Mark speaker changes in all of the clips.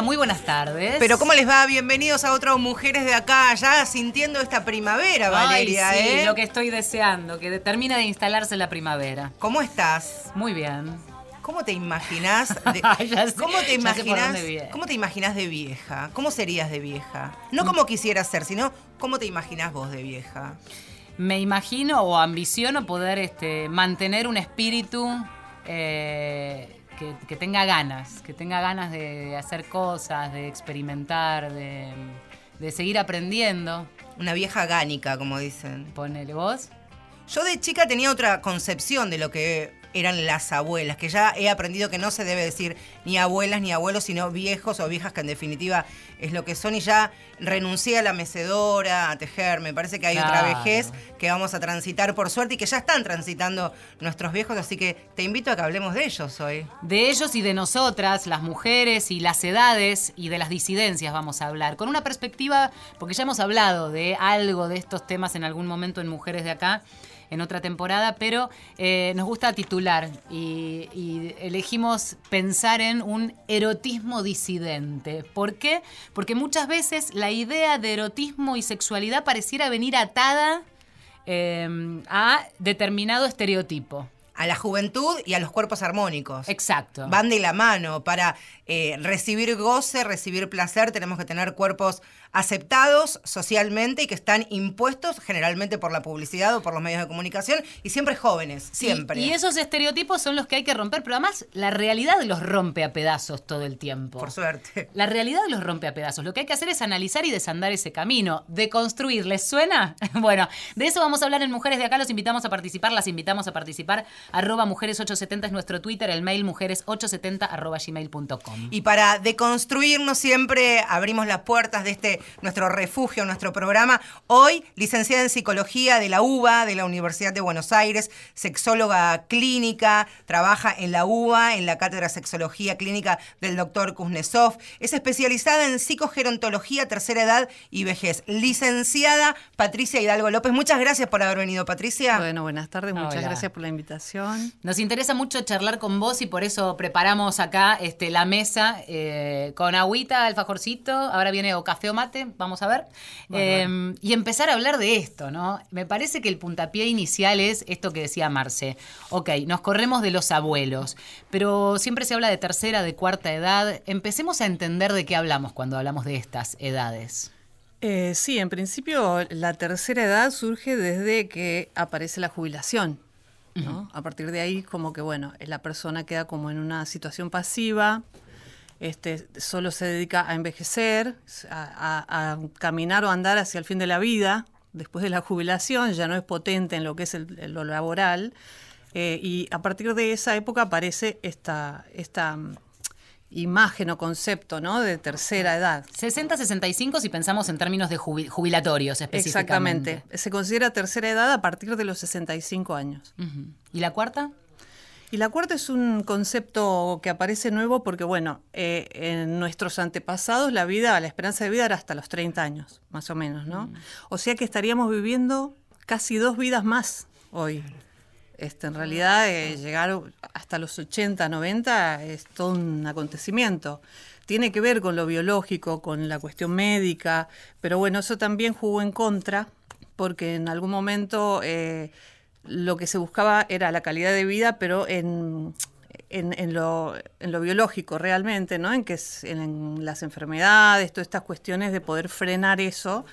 Speaker 1: Hola, muy buenas tardes.
Speaker 2: Pero ¿cómo les va? Bienvenidos a otras Mujeres de Acá, ya sintiendo esta primavera, Valeria,
Speaker 1: sí,
Speaker 2: ¿eh?
Speaker 1: lo que estoy deseando, que termine de instalarse la primavera.
Speaker 2: ¿Cómo estás?
Speaker 1: Muy bien.
Speaker 2: ¿Cómo te imaginás de,
Speaker 1: sé,
Speaker 2: ¿cómo te
Speaker 1: viene.
Speaker 2: cómo te imaginás de vieja? ¿Cómo serías de vieja? No como quisieras ser, sino cómo te imaginás vos de vieja.
Speaker 1: Me imagino o ambiciono poder este, mantener un espíritu eh, que, que tenga ganas, que tenga ganas de hacer cosas, de experimentar, de, de seguir aprendiendo.
Speaker 2: Una vieja gánica, como dicen.
Speaker 1: Ponele vos.
Speaker 2: Yo de chica tenía otra concepción de lo que eran las abuelas, que ya he aprendido que no se debe decir ni abuelas ni abuelos, sino viejos o viejas, que en definitiva es lo que son, y ya renuncié a la mecedora, a tejer, me parece que hay otra vejez que vamos a transitar por suerte y que ya están transitando nuestros viejos, así que te invito a que hablemos de ellos hoy.
Speaker 1: De ellos y de nosotras, las mujeres y las edades y de las disidencias vamos a hablar, con una perspectiva, porque ya hemos hablado de algo de estos temas en algún momento en Mujeres de Acá, en otra temporada, pero eh, nos gusta titular y, y elegimos pensar en un erotismo disidente. ¿Por qué? Porque muchas veces la idea de erotismo y sexualidad pareciera venir atada eh, a determinado estereotipo.
Speaker 2: A la juventud y a los cuerpos armónicos.
Speaker 1: Exacto.
Speaker 2: Van de la mano. Para eh, recibir goce, recibir placer, tenemos que tener cuerpos aceptados socialmente y que están impuestos generalmente por la publicidad o por los medios de comunicación y siempre jóvenes, siempre.
Speaker 1: Y, y esos estereotipos son los que hay que romper, pero además la realidad los rompe a pedazos todo el tiempo.
Speaker 2: Por suerte.
Speaker 1: La realidad los rompe a pedazos. Lo que hay que hacer es analizar y desandar ese camino, deconstruir. ¿Les suena? bueno, de eso vamos a hablar en Mujeres de Acá. Los invitamos a participar, las invitamos a participar. Arroba mujeres870 es nuestro Twitter, el mail mujeres870 arroba gmail.com.
Speaker 2: Y para deconstruirnos siempre abrimos las puertas de este nuestro refugio, nuestro programa. Hoy, licenciada en psicología de la UBA, de la Universidad de Buenos Aires, sexóloga clínica, trabaja en la UBA, en la cátedra de sexología clínica del doctor Kuznetsov. Es especializada en psicogerontología, tercera edad y vejez. Licenciada Patricia Hidalgo López. Muchas gracias por haber venido, Patricia.
Speaker 3: Bueno, buenas tardes, muchas
Speaker 1: Hola.
Speaker 3: gracias por la invitación.
Speaker 1: Nos interesa mucho charlar con vos y por eso preparamos acá este, la mesa eh, con agüita, alfajorcito, ahora viene o café o mate, vamos a ver. Eh, y empezar a hablar de esto, ¿no? Me parece que el puntapié inicial es esto que decía Marce. Ok, nos corremos de los abuelos, pero siempre se habla de tercera, de cuarta edad. Empecemos a entender de qué hablamos cuando hablamos de estas edades.
Speaker 3: Eh, sí, en principio la tercera edad surge desde que aparece la jubilación. ¿no? A partir de ahí, como que bueno, la persona queda como en una situación pasiva, este, solo se dedica a envejecer, a, a- a caminar o andar hacia el fin de la vida. Después de la jubilación ya no es potente en lo que es el- lo laboral. eh, y a partir de esa época aparece esta, esta mm, imagen o concepto ¿no? de tercera edad.
Speaker 1: 60-65 si pensamos en términos de jubi- jubilatorios específicamente.
Speaker 3: Exactamente. Se considera tercera edad a partir de los 65 años.
Speaker 1: ¿Y la cuarta?
Speaker 3: Y la cuarta es un concepto que aparece nuevo porque, bueno, eh, en nuestros antepasados la vida, la esperanza de vida era hasta los 30 años, más o menos, ¿no? O sea que estaríamos viviendo casi dos vidas más hoy. Este, en realidad, eh, llegar hasta los 80, 90 es todo un acontecimiento. Tiene que ver con lo biológico, con la cuestión médica, pero bueno, eso también jugó en contra, porque en algún momento eh, lo que se buscaba era la calidad de vida, pero en, en, lo, en lo biológico realmente, ¿no? En que en las enfermedades, todas estas cuestiones de poder frenar eso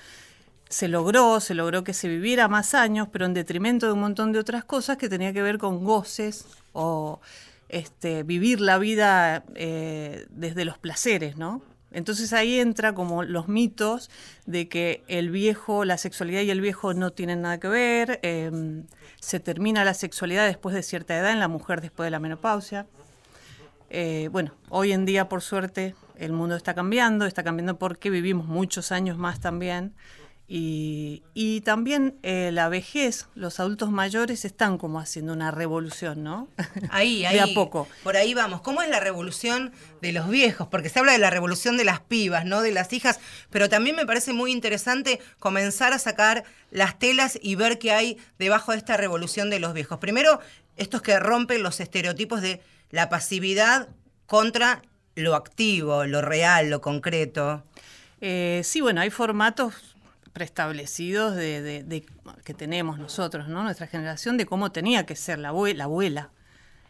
Speaker 3: se logró, se logró que se viviera más años, pero en detrimento de un montón de otras cosas que tenía que ver con goces o este, vivir la vida eh, desde los placeres, ¿no? Entonces ahí entra como los mitos de que el viejo, la sexualidad y el viejo no tienen nada que ver, eh, se termina la sexualidad después de cierta edad, en la mujer después de la menopausia. Eh, bueno, hoy en día, por suerte, el mundo está cambiando, está cambiando porque vivimos muchos años más también. Y, y también eh, la vejez, los adultos mayores están como haciendo una revolución, ¿no?
Speaker 2: Ahí, ahí.
Speaker 3: De a poco.
Speaker 2: Por ahí vamos. ¿Cómo es la revolución de los viejos? Porque se habla de la revolución de las pibas, ¿no? De las hijas. Pero también me parece muy interesante comenzar a sacar las telas y ver qué hay debajo de esta revolución de los viejos. Primero, estos que rompen los estereotipos de la pasividad contra lo activo, lo real, lo concreto.
Speaker 3: Eh, sí, bueno, hay formatos preestablecidos de, que tenemos nosotros, ¿no? Nuestra generación, de cómo tenía que ser la abuela.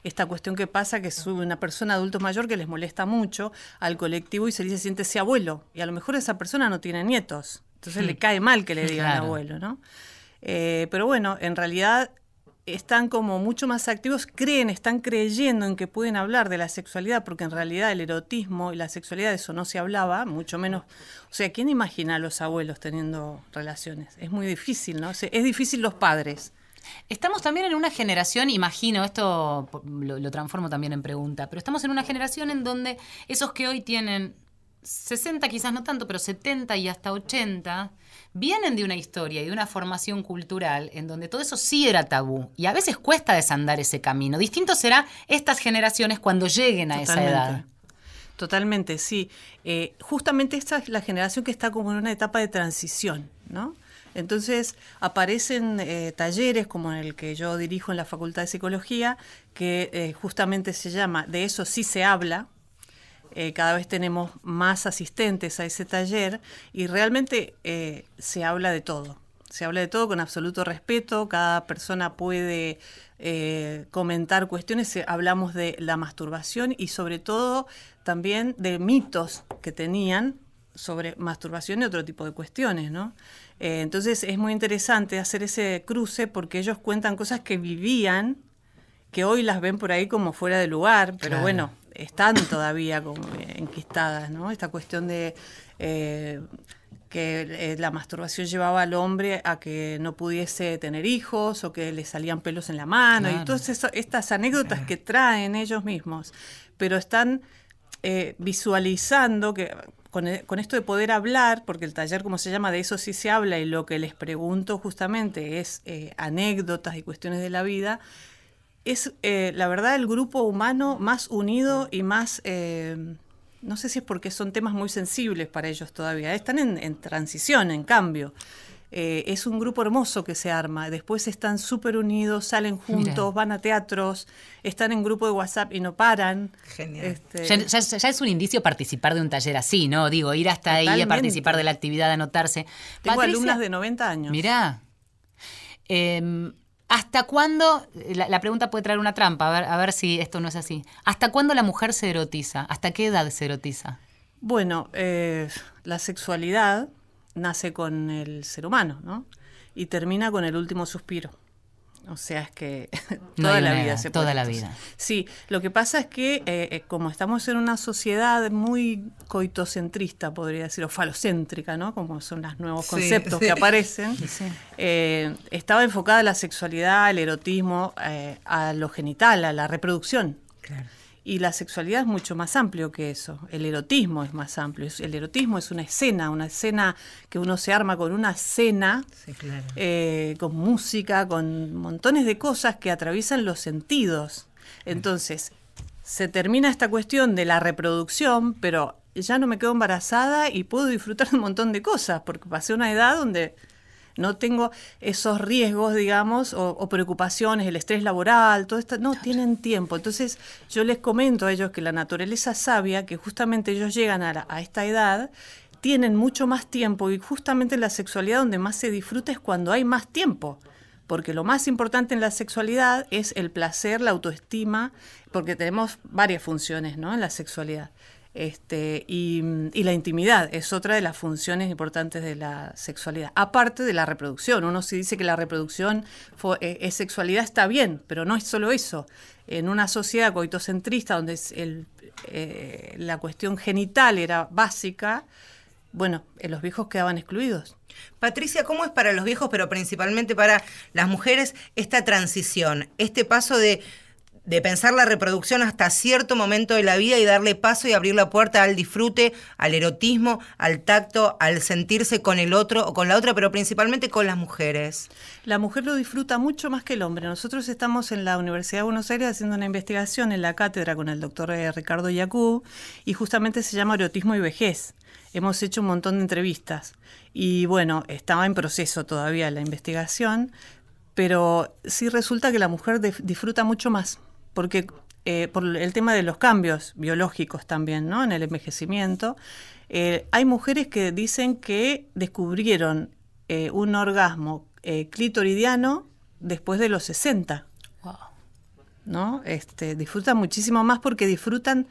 Speaker 3: Esta cuestión que pasa que sube una persona adulto mayor que les molesta mucho al colectivo y se dice siente ese abuelo. Y a lo mejor esa persona no tiene nietos. Entonces le cae mal que le digan abuelo, ¿no? Eh, pero bueno, en realidad están como mucho más activos, creen, están creyendo en que pueden hablar de la sexualidad, porque en realidad el erotismo y la sexualidad de eso no se hablaba, mucho menos. O sea, ¿quién imagina a los abuelos teniendo relaciones? Es muy difícil, ¿no? es difícil los padres.
Speaker 1: Estamos también en una generación, imagino, esto lo, lo transformo también en pregunta, pero estamos en una generación en donde esos que hoy tienen 60 quizás no tanto, pero 70 y hasta 80, vienen de una historia y de una formación cultural en donde todo eso sí era tabú y a veces cuesta desandar ese camino. Distinto será estas generaciones cuando lleguen a esa edad.
Speaker 3: Totalmente, sí. Eh, justamente esta es la generación que está como en una etapa de transición, ¿no? Entonces aparecen eh, talleres como el que yo dirijo en la Facultad de Psicología, que eh, justamente se llama De eso sí se habla, eh, cada vez tenemos más asistentes a ese taller y realmente eh, se habla de todo. Se habla de todo con absoluto respeto, cada persona puede eh, comentar cuestiones, hablamos de la masturbación y sobre todo también de mitos que tenían sobre masturbación y otro tipo de cuestiones, ¿no? entonces es muy interesante hacer ese cruce porque ellos cuentan cosas que vivían, que hoy las ven por ahí como fuera de lugar, pero bueno, están todavía como enquistadas, ¿no? Esta cuestión de eh, que eh, la masturbación llevaba al hombre a que no pudiese tener hijos o que le salían pelos en la mano y todas estas anécdotas que traen ellos mismos, pero están eh, visualizando que con, con, esto de poder hablar, porque el taller, como se llama, de eso sí se habla y lo que les pregunto justamente es anécdotas y cuestiones de la vida, es eh, la verdad el grupo humano más unido y más, eh, no sé si es porque son temas muy sensibles para ellos todavía, están en, transición, en cambio. Eh, es un grupo hermoso que se arma, después están súper unidos, salen juntos, van a teatros, están en grupo de WhatsApp y no paran.
Speaker 1: Genial. Este, ya, es un indicio participar de un taller así, ¿no? Digo, ir hasta ahí a participar de la actividad, anotarse.
Speaker 3: Tengo alumnas de 90 años.
Speaker 1: Mirá. Em, ¿Hasta cuándo, la, pregunta puede traer una trampa, a ver, a ver si esto no es así. ¿Hasta cuándo la mujer se erotiza? ¿Hasta qué edad se erotiza?
Speaker 3: Bueno, eh, la sexualidad nace con el ser humano, ¿no? Y termina con el último suspiro. O sea, es que toda la vida se
Speaker 1: puede. Toda la vida.
Speaker 3: Sí, lo que pasa es que eh, eh, como estamos en una sociedad muy coitocentrista, podría decir, o falocéntrica, ¿no? Como son los nuevos conceptos que aparecen, eh, estaba enfocada la sexualidad, el erotismo, a lo genital, a la reproducción. Claro. Y la sexualidad es mucho más amplio que eso. El erotismo es más amplio. El erotismo es una escena, una escena que uno se arma con una escena, eh, con música, con montones de cosas que atraviesan los sentidos. Entonces, se termina esta cuestión de la reproducción, pero ya no me quedo embarazada y puedo disfrutar de un montón de cosas, porque pasé una edad donde no tengo esos riesgos, digamos, o, preocupaciones, el estrés laboral, todo esto, no tienen tiempo. Entonces yo les comento a ellos que la naturaleza sabia, que justamente ellos llegan a, a esta edad, tienen mucho más tiempo y justamente la sexualidad donde más se disfruta es cuando hay más tiempo porque lo más importante en la sexualidad es el placer, la autoestima, porque tenemos varias funciones ¿no? en la sexualidad. Este, y, la intimidad es otra de las funciones importantes de la sexualidad, aparte de la reproducción. Uno se dice que la reproducción eh, es sexualidad, está bien, pero no es solo eso. En una sociedad coitocentrista donde eh, la cuestión genital era básica, bueno, eh, los viejos quedaban excluidos.
Speaker 2: Patricia, ¿cómo es para los viejos, pero principalmente para las mujeres, esta transición, este paso de de pensar la reproducción hasta cierto momento de la vida y darle paso y abrir la puerta al disfrute, al erotismo, al tacto, al sentirse con el otro o con la otra, pero principalmente con las mujeres.
Speaker 3: La mujer lo disfruta mucho más que el hombre. Nosotros estamos en la Universidad de Buenos Aires haciendo una investigación en la cátedra con el doctor eh, Ricardo Yacú y justamente se llama Erotismo y Vejez. Hemos hecho un montón de entrevistas y bueno, estaba en proceso todavía la investigación, pero sí resulta que la mujer disfruta mucho más porque eh, por el tema de los cambios biológicos también, ¿no? En el envejecimiento. Eh, hay mujeres que dicen que descubrieron eh, un orgasmo clitoridiano después de los 60. ¿no? Este, disfrutan muchísimo más porque disfrutan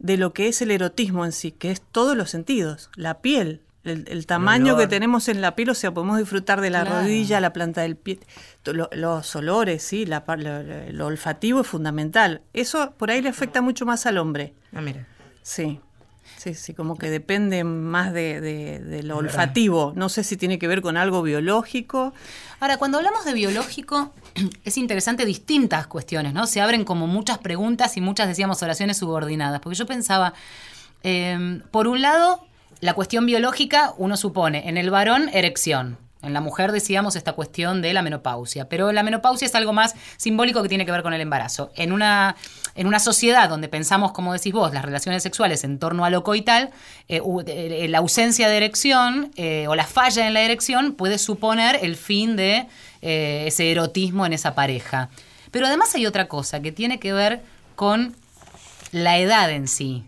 Speaker 3: de lo que es el erotismo en sí, que es todos los sentidos, la piel, el, tamaño que tenemos en la piel, o sea, podemos disfrutar de la rodilla, la planta del pie, los olores, sí, la, lo, olfativo es fundamental. Eso por ahí le afecta mucho más al hombre.
Speaker 2: Ah, mira.
Speaker 3: Sí. Sí, sí, como que depende más de, lo olfativo. No sé si tiene que ver con algo biológico.
Speaker 1: Ahora, cuando hablamos de biológico, es interesante distintas cuestiones, ¿no? Se abren como muchas preguntas y muchas, decíamos, oraciones subordinadas. Porque yo pensaba, em, por un lado, la cuestión biológica, uno supone, en el varón, erección. En la mujer decíamos esta cuestión de la menopausia, pero la menopausia es algo más simbólico que tiene que ver con el embarazo. En una, en una sociedad donde pensamos, como decís vos, las relaciones sexuales en torno a lo coital, eh, eh, la ausencia de erección eh, o la falla en la erección puede suponer el fin de ese erotismo en esa pareja. Pero además hay otra cosa que tiene que ver con la edad en sí,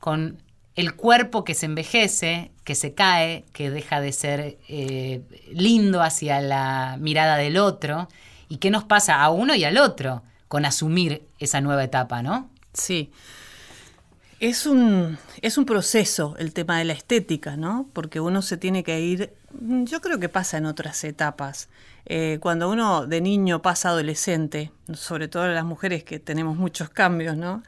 Speaker 1: con el cuerpo que se envejece, que se cae, que deja de ser eh, lindo hacia la mirada del otro, y qué nos pasa a uno y al otro con asumir esa nueva etapa, ¿no?
Speaker 3: Sí. Es un, es un proceso el tema de la estética, ¿no? Porque uno se tiene que ir, yo creo que pasa en otras etapas. Eh, cuando uno de niño pasa adolescente, sobre todo las mujeres que tenemos muchos cambios, ¿no?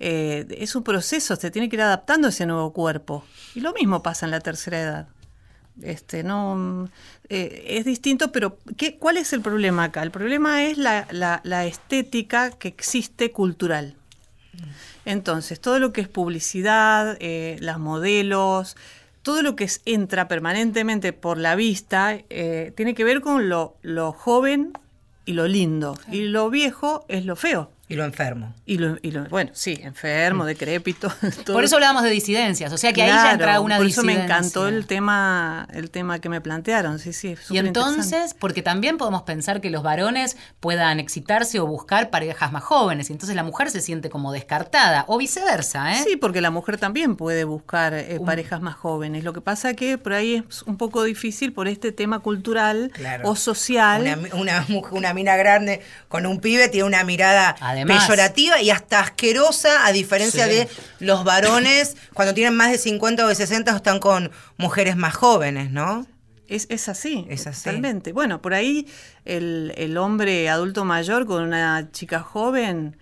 Speaker 3: Eh, es un proceso, se tiene que ir adaptando a ese nuevo cuerpo. Y lo mismo pasa en la tercera edad. Este, no, eh, es distinto, pero ¿qué, ¿cuál es el problema acá? El problema es la, estética que existe cultural. Entonces, todo lo que es publicidad, eh, las modelos, todo lo que entra permanentemente por la vista, tiene que ver con lo, lo joven y lo lindo. Y lo viejo es lo feo.
Speaker 2: Y lo enfermo.
Speaker 3: Y lo, y lo, bueno, sí, enfermo, decrépito.
Speaker 1: Por eso hablábamos de disidencias, o sea que ahí ya entra una
Speaker 3: por eso me encantó el tema, el tema que me plantearon, sí, sí.
Speaker 1: Y entonces, porque también podemos pensar que los varones puedan excitarse o buscar parejas más jóvenes, y entonces la mujer se siente como descartada, o viceversa, ¿eh?
Speaker 3: Sí, porque la mujer también puede buscar eh, parejas más jóvenes. Lo que pasa que por ahí es un poco difícil por este tema cultural o social.
Speaker 2: Una, una, mina grande con un pibe tiene una mirada peyorativa y hasta asquerosa, a diferencia de los varones cuando tienen más de 50 o de 60 o están con mujeres más jóvenes, ¿no?
Speaker 3: Es, es, así, es así. Totalmente. Bueno, por ahí el, el, hombre adulto mayor con una chica joven,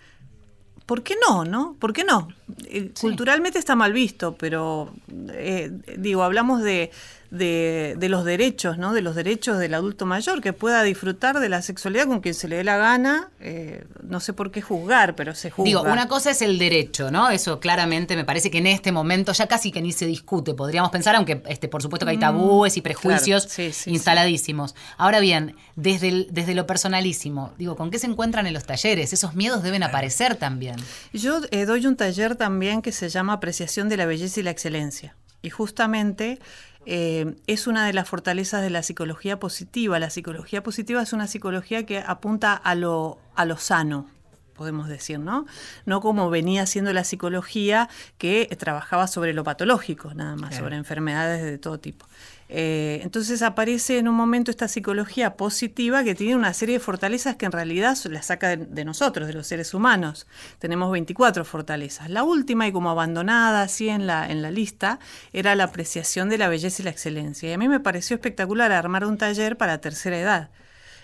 Speaker 3: ¿por qué no, no? ¿Por qué no? Eh, culturalmente está mal visto, pero eh, digo, hablamos de, de, de, los derechos, ¿no? De los derechos del adulto mayor, que pueda disfrutar de la sexualidad con quien se le dé la gana. Eh, no sé por qué juzgar, pero se juzga.
Speaker 1: Digo, una cosa es el derecho, ¿no? Eso claramente me parece que en este momento ya casi que ni se discute, podríamos pensar, aunque este, por supuesto que hay mm, tabúes y prejuicios instaladísimos. Ahora bien, desde, desde lo personalísimo, digo, ¿con qué se encuentran en los talleres? Esos miedos deben aparecer también.
Speaker 3: Yo eh, doy un taller también que se llama Apreciación de la Belleza y la Excelencia. Y justamente eh, es una de las fortalezas de la psicología positiva. La psicología positiva es una psicología que apunta a lo, a lo sano, podemos decir, ¿no? No como venía siendo la psicología que trabajaba sobre lo patológico, nada más, sobre enfermedades de todo tipo. Eh, entonces aparece en un momento esta psicología positiva que tiene una serie de fortalezas que en realidad la saca de, nosotros, de los seres humanos. Tenemos 24 fortalezas. La última y como abandonada así en la, en la lista era la apreciación de la belleza y la excelencia. Y a mí me pareció espectacular armar un taller para tercera edad.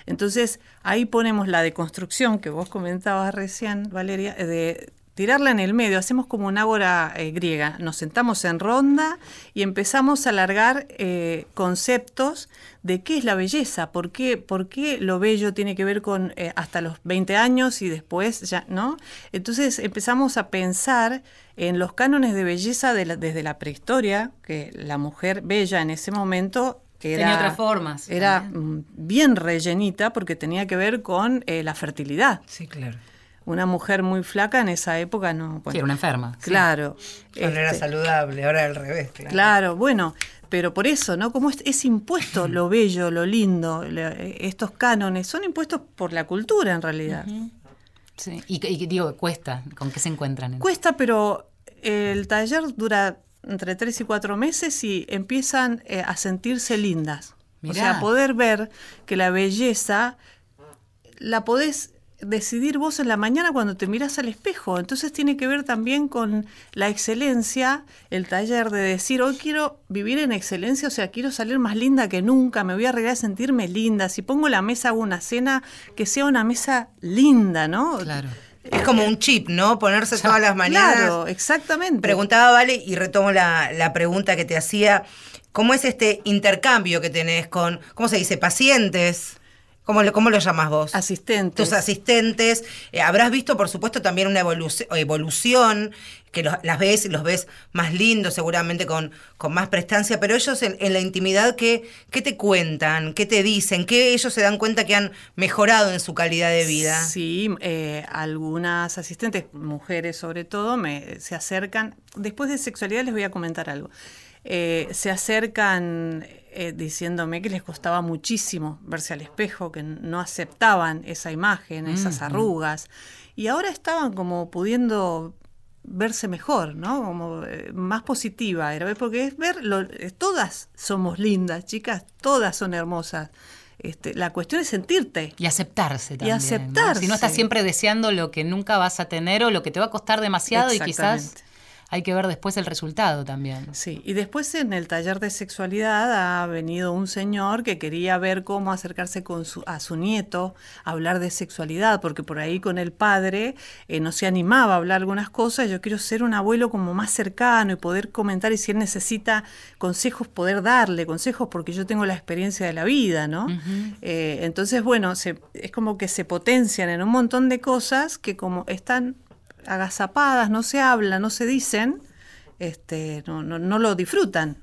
Speaker 3: Entonces ahí ponemos la deconstrucción que vos comentabas recién, Valeria, de tirarla en el medio, hacemos como una ágora eh, griega, nos sentamos en ronda y empezamos a alargar eh, conceptos de qué es la belleza, por qué, por qué lo bello tiene que ver con eh, hasta los 20 años y después ya, ¿no? Entonces empezamos a pensar en los cánones de belleza desde la prehistoria, que la mujer bella en ese momento era,
Speaker 1: tenía otras formas.
Speaker 3: Era bien rellenita porque tenía que ver con la fertilidad.
Speaker 2: Sí, claro
Speaker 3: una mujer muy flaca en esa época no.
Speaker 1: sí, era una enferma.
Speaker 3: Claro.
Speaker 2: no era este, saludable, ahora al revés,
Speaker 3: claro. Claro, bueno, pero por eso, ¿no? Como es, impuesto lo bello, lo lindo, estos cánones, son impuestos por la cultura en realidad.
Speaker 1: Sí. Y, y digo, cuesta. ¿Con qué se encuentran?
Speaker 3: Cuesta, pero el taller dura entre tres y cuatro meses y empiezan eh, a sentirse lindas. O sea, poder ver que la belleza la podés decidir vos en la mañana cuando te miras al espejo. Entonces tiene que ver también con la excelencia, el taller de decir, hoy quiero vivir en excelencia, o sea, quiero salir más linda que nunca, me voy a arreglar a sentirme linda. Si pongo la mesa, hago una cena, que sea una mesa linda, ¿no?
Speaker 2: Claro. Es como un chip, ¿no? Ponerse todas las mañanas.
Speaker 3: Claro, exactamente.
Speaker 2: Preguntaba, Vale, y retomo la, la pregunta que te hacía. ¿Cómo es este intercambio que tenés con, ¿cómo se dice? Pacientes. ¿Cómo lo, ¿Cómo lo llamas vos?
Speaker 3: Asistentes.
Speaker 2: Tus asistentes. Eh, habrás visto, por supuesto, también una evolución, que las ves y los ves más lindos, seguramente con, con más prestancia, pero ellos en, la intimidad, ¿qué, ¿qué, te cuentan? ¿Qué te dicen? ¿Qué ellos se dan cuenta que han mejorado en su calidad de vida?
Speaker 3: Sí, eh, algunas asistentes, mujeres sobre todo, me, se acercan. Después de sexualidad les voy a comentar algo. Eh, se acercan eh, diciéndome que les costaba muchísimo verse al espejo, que no aceptaban esa imagen, esas arrugas, y ahora estaban como pudiendo verse mejor, ¿no? Como eh, más positiva, era porque es ver, todas somos lindas, chicas, todas son hermosas. Este, la cuestión es sentirte.
Speaker 1: Y aceptarse también.
Speaker 3: Y aceptarse.
Speaker 1: Si no estás siempre deseando lo que nunca vas a tener o lo que te va a costar demasiado y quizás hay que ver después el resultado también.
Speaker 3: Sí, y después en el taller de sexualidad ha venido un señor que quería ver cómo acercarse con su, a su nieto a hablar de sexualidad, porque por ahí con el padre eh, no se animaba a hablar algunas cosas. Yo quiero ser un abuelo como más cercano y poder comentar y si él necesita consejos, poder darle consejos, porque yo tengo la experiencia de la vida, ¿no? Eh, entonces, bueno, es como que se potencian en un montón de cosas que como están agazapadas, no se hablan, no se dicen, este, no, no, lo disfrutan.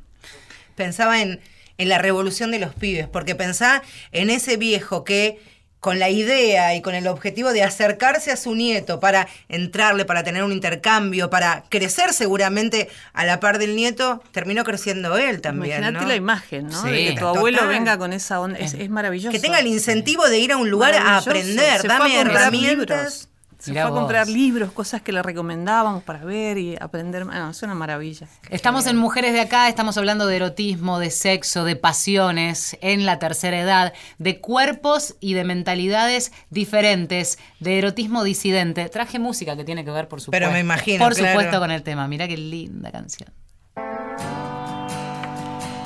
Speaker 2: Pensaba en, en la revolución de los pibes, porque pensaba en ese viejo que con la idea y con el objetivo de acercarse a su nieto para entrarle, para tener un intercambio, para crecer seguramente a la par del nieto, terminó creciendo él también.
Speaker 3: Imagínate la imagen, ¿no? de que tu abuelo venga con esa onda, es, maravilloso.
Speaker 2: Que tenga el incentivo de ir a un lugar a aprender, dame herramientas.
Speaker 3: Se fue a comprar libros, cosas que le recomendábamos para ver y aprender. Bueno, es una maravilla.
Speaker 1: Estamos en Mujeres de Acá, estamos hablando de erotismo, de sexo, de pasiones en la tercera edad, de cuerpos y de mentalidades diferentes, de erotismo disidente. Traje música que tiene que ver, por supuesto.
Speaker 2: Pero me imagino.
Speaker 1: Por supuesto, con el tema. Mira qué linda canción.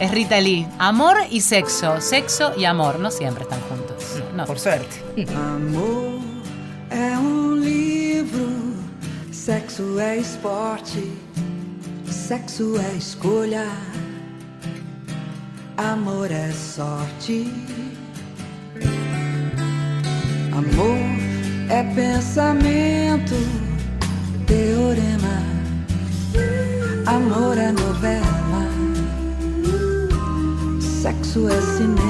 Speaker 1: Es Rita Lee. Amor y sexo. Sexo y amor. No siempre están juntos. No.
Speaker 2: Por suerte.
Speaker 4: Amor é um livro, sexo é esporte, sexo é escolha, amor é sorte. Amor é pensamento, teorema, amor é novela, sexo é cinema.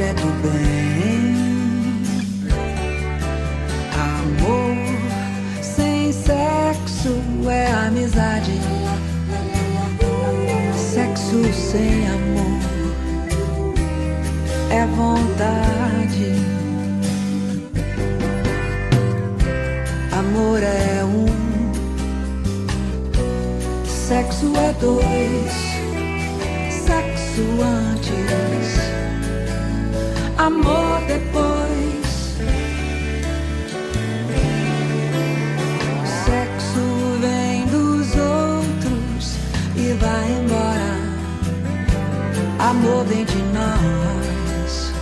Speaker 4: amor é do bem. Amor sem sexo é amizade. Sexo sem amor é vontade. Amor é um, sexo é dois. De nós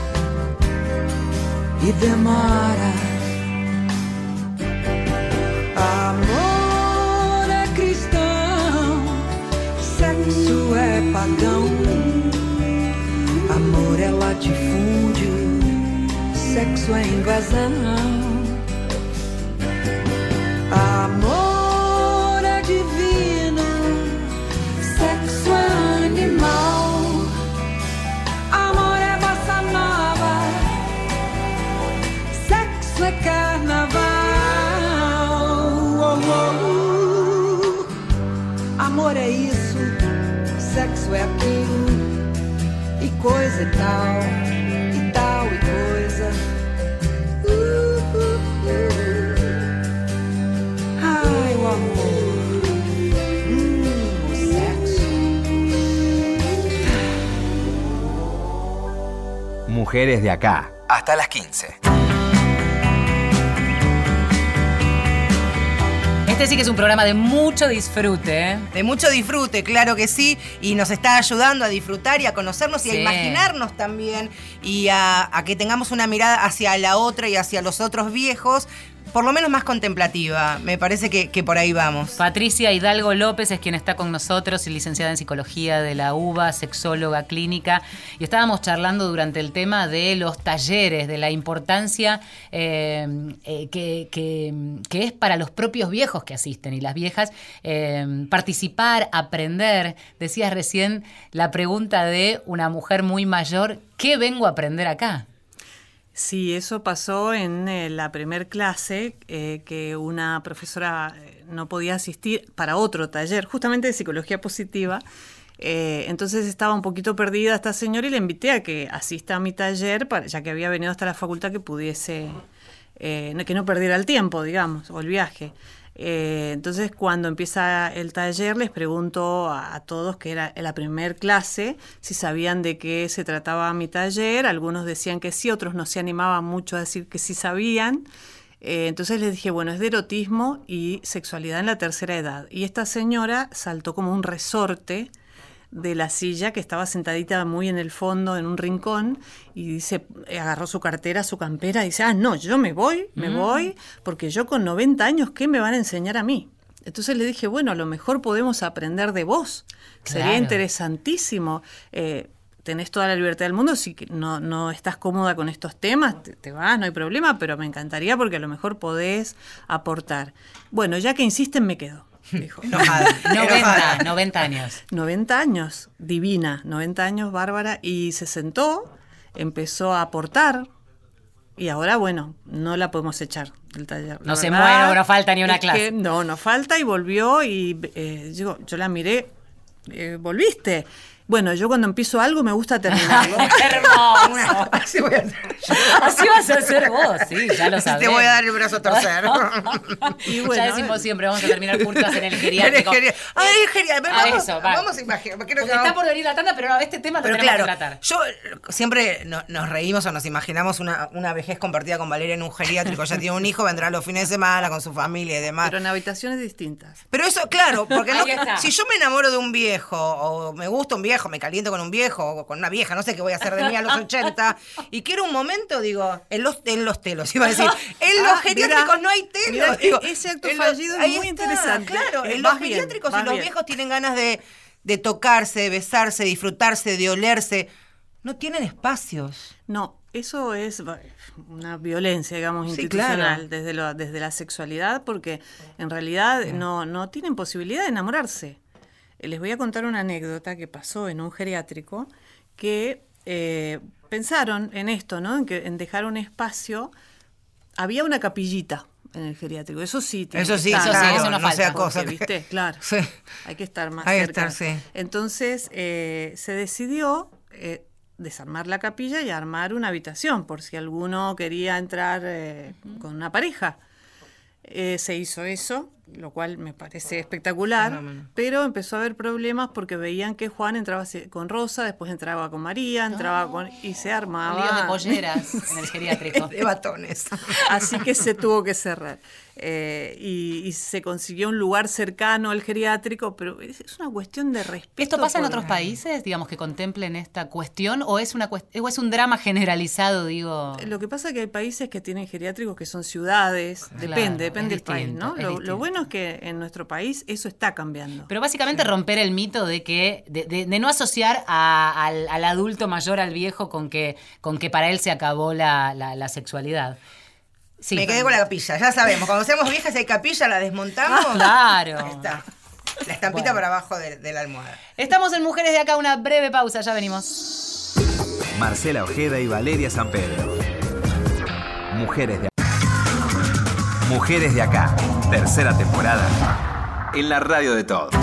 Speaker 4: e demora. Amor é cristão, sexo é pagão. Amor é latifúndio, sexo é invasão. Coisa e tal, e tal e coisa. Uh, uh, uh. Ai, o amor, hum, o sexo.
Speaker 5: Mujeres de acá. Hasta las 15.
Speaker 1: Este sí que es un programa de mucho disfrute. ¿eh?
Speaker 2: De mucho disfrute, claro que sí, y nos está ayudando a disfrutar y a conocernos y
Speaker 1: Sí.
Speaker 2: a imaginarnos también y a, a que tengamos una mirada hacia la otra y hacia los otros viejos, por lo menos más contemplativa. Me parece que, por ahí vamos.
Speaker 1: Patricia Hidalgo López es quien está con nosotros, licenciada en psicología de la UBA, sexóloga clínica, y estábamos charlando durante el tema de los talleres, de la importancia eh, eh, que es para los propios viejos que asisten y las viejas eh, participar, aprender. Decías recién la pregunta de una mujer muy mayor, ¿qué vengo a aprender acá?
Speaker 3: Sí, eso pasó en eh, la primer clase, eh, que una profesora eh, no podía asistir para otro taller, justamente de psicología positiva. Entonces estaba un poquito perdida esta señora y le invité a que asista a mi taller, para, ya que había venido hasta la facultad, que pudiese, que no perdiera el tiempo, digamos, o el viaje. Eh, entonces, cuando empieza el taller, les pregunto a, todos, que era la primer clase, si sabían de qué se trataba mi taller. Algunos decían que sí, otros no se animaban mucho a decir que sí sabían. Eh, entonces les dije, bueno, es de erotismo y sexualidad en la tercera edad. Y esta señora saltó como un resorte de la silla que estaba sentadita muy en el fondo, en un rincón, y dice, agarró su cartera, su campera, y dice, ah, no, yo me voy, me voy, porque yo con 90 años, ¿qué me van a enseñar a mí? Entonces le dije, bueno, a lo mejor podemos aprender de vos. Sería interesantísimo. Eh, tenés toda la libertad del mundo, si no, no estás cómoda con estos temas, te, te vas, no hay problema, pero me encantaría porque a lo mejor podés aportar. Bueno, ya que insisten, me quedo. Dijo.
Speaker 2: Enojada,
Speaker 1: 90,
Speaker 2: enojada.
Speaker 1: 90 años.
Speaker 3: 90 años, divina, 90 años, bárbara, y se sentó, empezó a aportar, y ahora, bueno, no la podemos echar del taller.
Speaker 1: No
Speaker 3: La
Speaker 1: se
Speaker 3: verdad
Speaker 1: mueve, no falta ni una clase.
Speaker 3: que no, no falta, y volvió, y eh, yo, yo la miré, eh, volviste. Bueno, yo cuando empiezo algo me gusta terminarlo.
Speaker 1: Hermoso.
Speaker 2: Así voy a.
Speaker 1: Así vas a ser vos, sí, ya lo sabés.
Speaker 2: Te voy a dar el brazo a torcer.
Speaker 3: Y bueno,
Speaker 1: ya decimos siempre, vamos a terminar juntos en el geriátrico.
Speaker 2: Ay, geriátrico.
Speaker 1: A
Speaker 2: Vamos,
Speaker 1: eso, va.
Speaker 2: vamos a imaginar.
Speaker 1: Porque
Speaker 2: vamos-
Speaker 1: está por venir la tanda, pero este tema lo
Speaker 2: Pero
Speaker 1: tenemos
Speaker 2: claro,
Speaker 1: que tratar.
Speaker 2: yo siempre no- nos reímos o nos imaginamos una, una vejez compartida con Valeria en un geriátrico. Ya tiene un hijo, vendrá los fines de semana con su familia y demás.
Speaker 3: pero en habitaciones distintas.
Speaker 2: Pero eso, claro, porque no- si yo me enamoro de un viejo, o me gusta un viejo, me caliento con un viejo, o con una vieja, no sé qué voy a hacer de mí a los 80, y quiero un momento, digo, en los, en los telos, iba a decir, en los
Speaker 3: Ah,
Speaker 2: geriátricos no hay telos. digo,
Speaker 3: e- ese acto
Speaker 2: los-
Speaker 3: fallido es muy
Speaker 2: está,
Speaker 3: interesante.
Speaker 2: Claro,
Speaker 3: Eh,
Speaker 2: en los
Speaker 3: bien,
Speaker 2: geriátricos y los
Speaker 3: bien.
Speaker 2: viejos tienen ganas de, de tocarse, de besarse, de disfrutarse, de olerse. No tienen espacios.
Speaker 3: No, eso es una violencia, digamos,
Speaker 2: Sí,
Speaker 3: institucional
Speaker 2: claro.
Speaker 3: desde, lo- desde la sexualidad, porque en realidad no, no tienen posibilidad de enamorarse. Les voy a contar una anécdota que pasó en un geriátrico que eh, pensaron en esto, ¿no? En, que, en dejar un espacio. Había una capillita en el geriátrico, eso sí. tiene
Speaker 2: Eso
Speaker 3: que
Speaker 2: sí,
Speaker 3: estar,
Speaker 1: Eso sí,
Speaker 2: claro,
Speaker 1: eso no
Speaker 2: no,
Speaker 1: falta,
Speaker 2: sea
Speaker 3: porque,
Speaker 2: cosa que-
Speaker 3: ¿viste? Claro.
Speaker 2: Sí.
Speaker 3: Hay que estar más
Speaker 2: Hay que
Speaker 3: cerca.
Speaker 2: estar, sí.
Speaker 3: Entonces eh, se decidió eh, desarmar la capilla y armar una habitación por si alguno quería entrar eh, con una pareja. Eh, se hizo eso, lo cual me parece espectacular,
Speaker 2: Fenómeno.
Speaker 3: pero empezó a haber problemas porque veían que Juan entraba con Rosa, después entraba con María, entraba con... y se armaba...
Speaker 1: Líos de polleras en el geriátrico.
Speaker 2: De batones.
Speaker 3: Así que se tuvo que cerrar. Eh, y, y se consiguió un lugar cercano al geriátrico, pero es, es una cuestión de respeto.
Speaker 1: ¿Esto pasa en otros países, digamos, que contemplen esta cuestión o es, una cuest- o es un drama generalizado, digo?
Speaker 3: Lo que pasa es que hay países que tienen geriátricos que son ciudades,
Speaker 1: Claro,
Speaker 3: depende, depende del país, ¿no? lo bueno es que en nuestro país eso está cambiando.
Speaker 1: Pero básicamente romper el mito de que de, de- de no asociar a- al, al adulto mayor, al viejo, con que, con que para él se acabó la, la- la sexualidad. Sí,
Speaker 2: Me quedé con la capilla, ya sabemos. Cuando seamos viejas y hay capilla, la desmontamos.
Speaker 1: Ah, claro.
Speaker 2: Ahí está. La estampita
Speaker 1: Bueno.
Speaker 2: para abajo de, de la almohada.
Speaker 1: Estamos en Mujeres de Acá, una breve pausa, ya venimos.
Speaker 5: Marcela Ojeda y Valeria San Pedro. Mujeres de Mujeres de acá. Tercera temporada. En la radio de todos.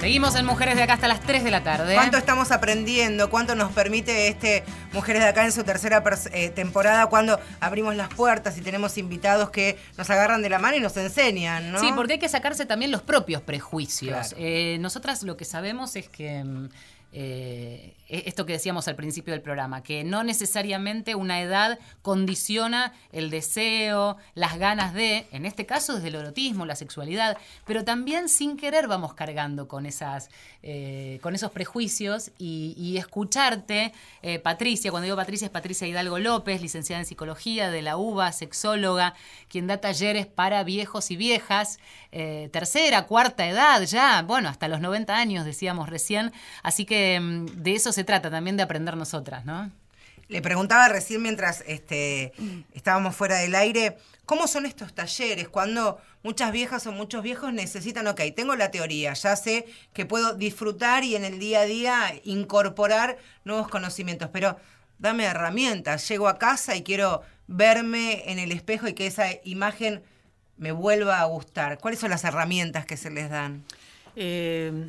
Speaker 1: Seguimos en Mujeres de Acá hasta las 3 de la tarde.
Speaker 2: ¿Cuánto estamos aprendiendo? ¿Cuánto nos permite este Mujeres de Acá en su tercera eh, temporada? Cuando abrimos las puertas y tenemos invitados que nos agarran de la mano y nos enseñan, ¿no?
Speaker 1: Sí, porque hay que sacarse también los propios prejuicios.
Speaker 2: Claro.
Speaker 1: Eh, nosotras lo que sabemos es que mm, eh, esto que decíamos al principio del programa, que no necesariamente una edad condiciona el deseo, las ganas de, en este caso desde el erotismo, la sexualidad, pero también sin querer vamos cargando con esas, eh, con esos prejuicios y, escucharte, eh, Patricia, cuando digo Patricia es Patricia Hidalgo López, licenciada en psicología de la UBA, sexóloga, quien da talleres para viejos y viejas, eh, tercera, cuarta edad ya, bueno, hasta los 90 años decíamos recién, así que mm, de eso se trata también de aprender nosotras, ¿no?
Speaker 2: Le preguntaba recién mientras este, estábamos fuera del aire, ¿cómo son estos talleres? Cuando muchas viejas o muchos viejos necesitan, ok, tengo la teoría, ya sé que puedo disfrutar y en el día a día incorporar nuevos conocimientos, pero dame herramientas, llego a casa y quiero verme en el espejo y que esa imagen me vuelva a gustar. ¿Cuáles son las herramientas que se les dan?
Speaker 3: Eh,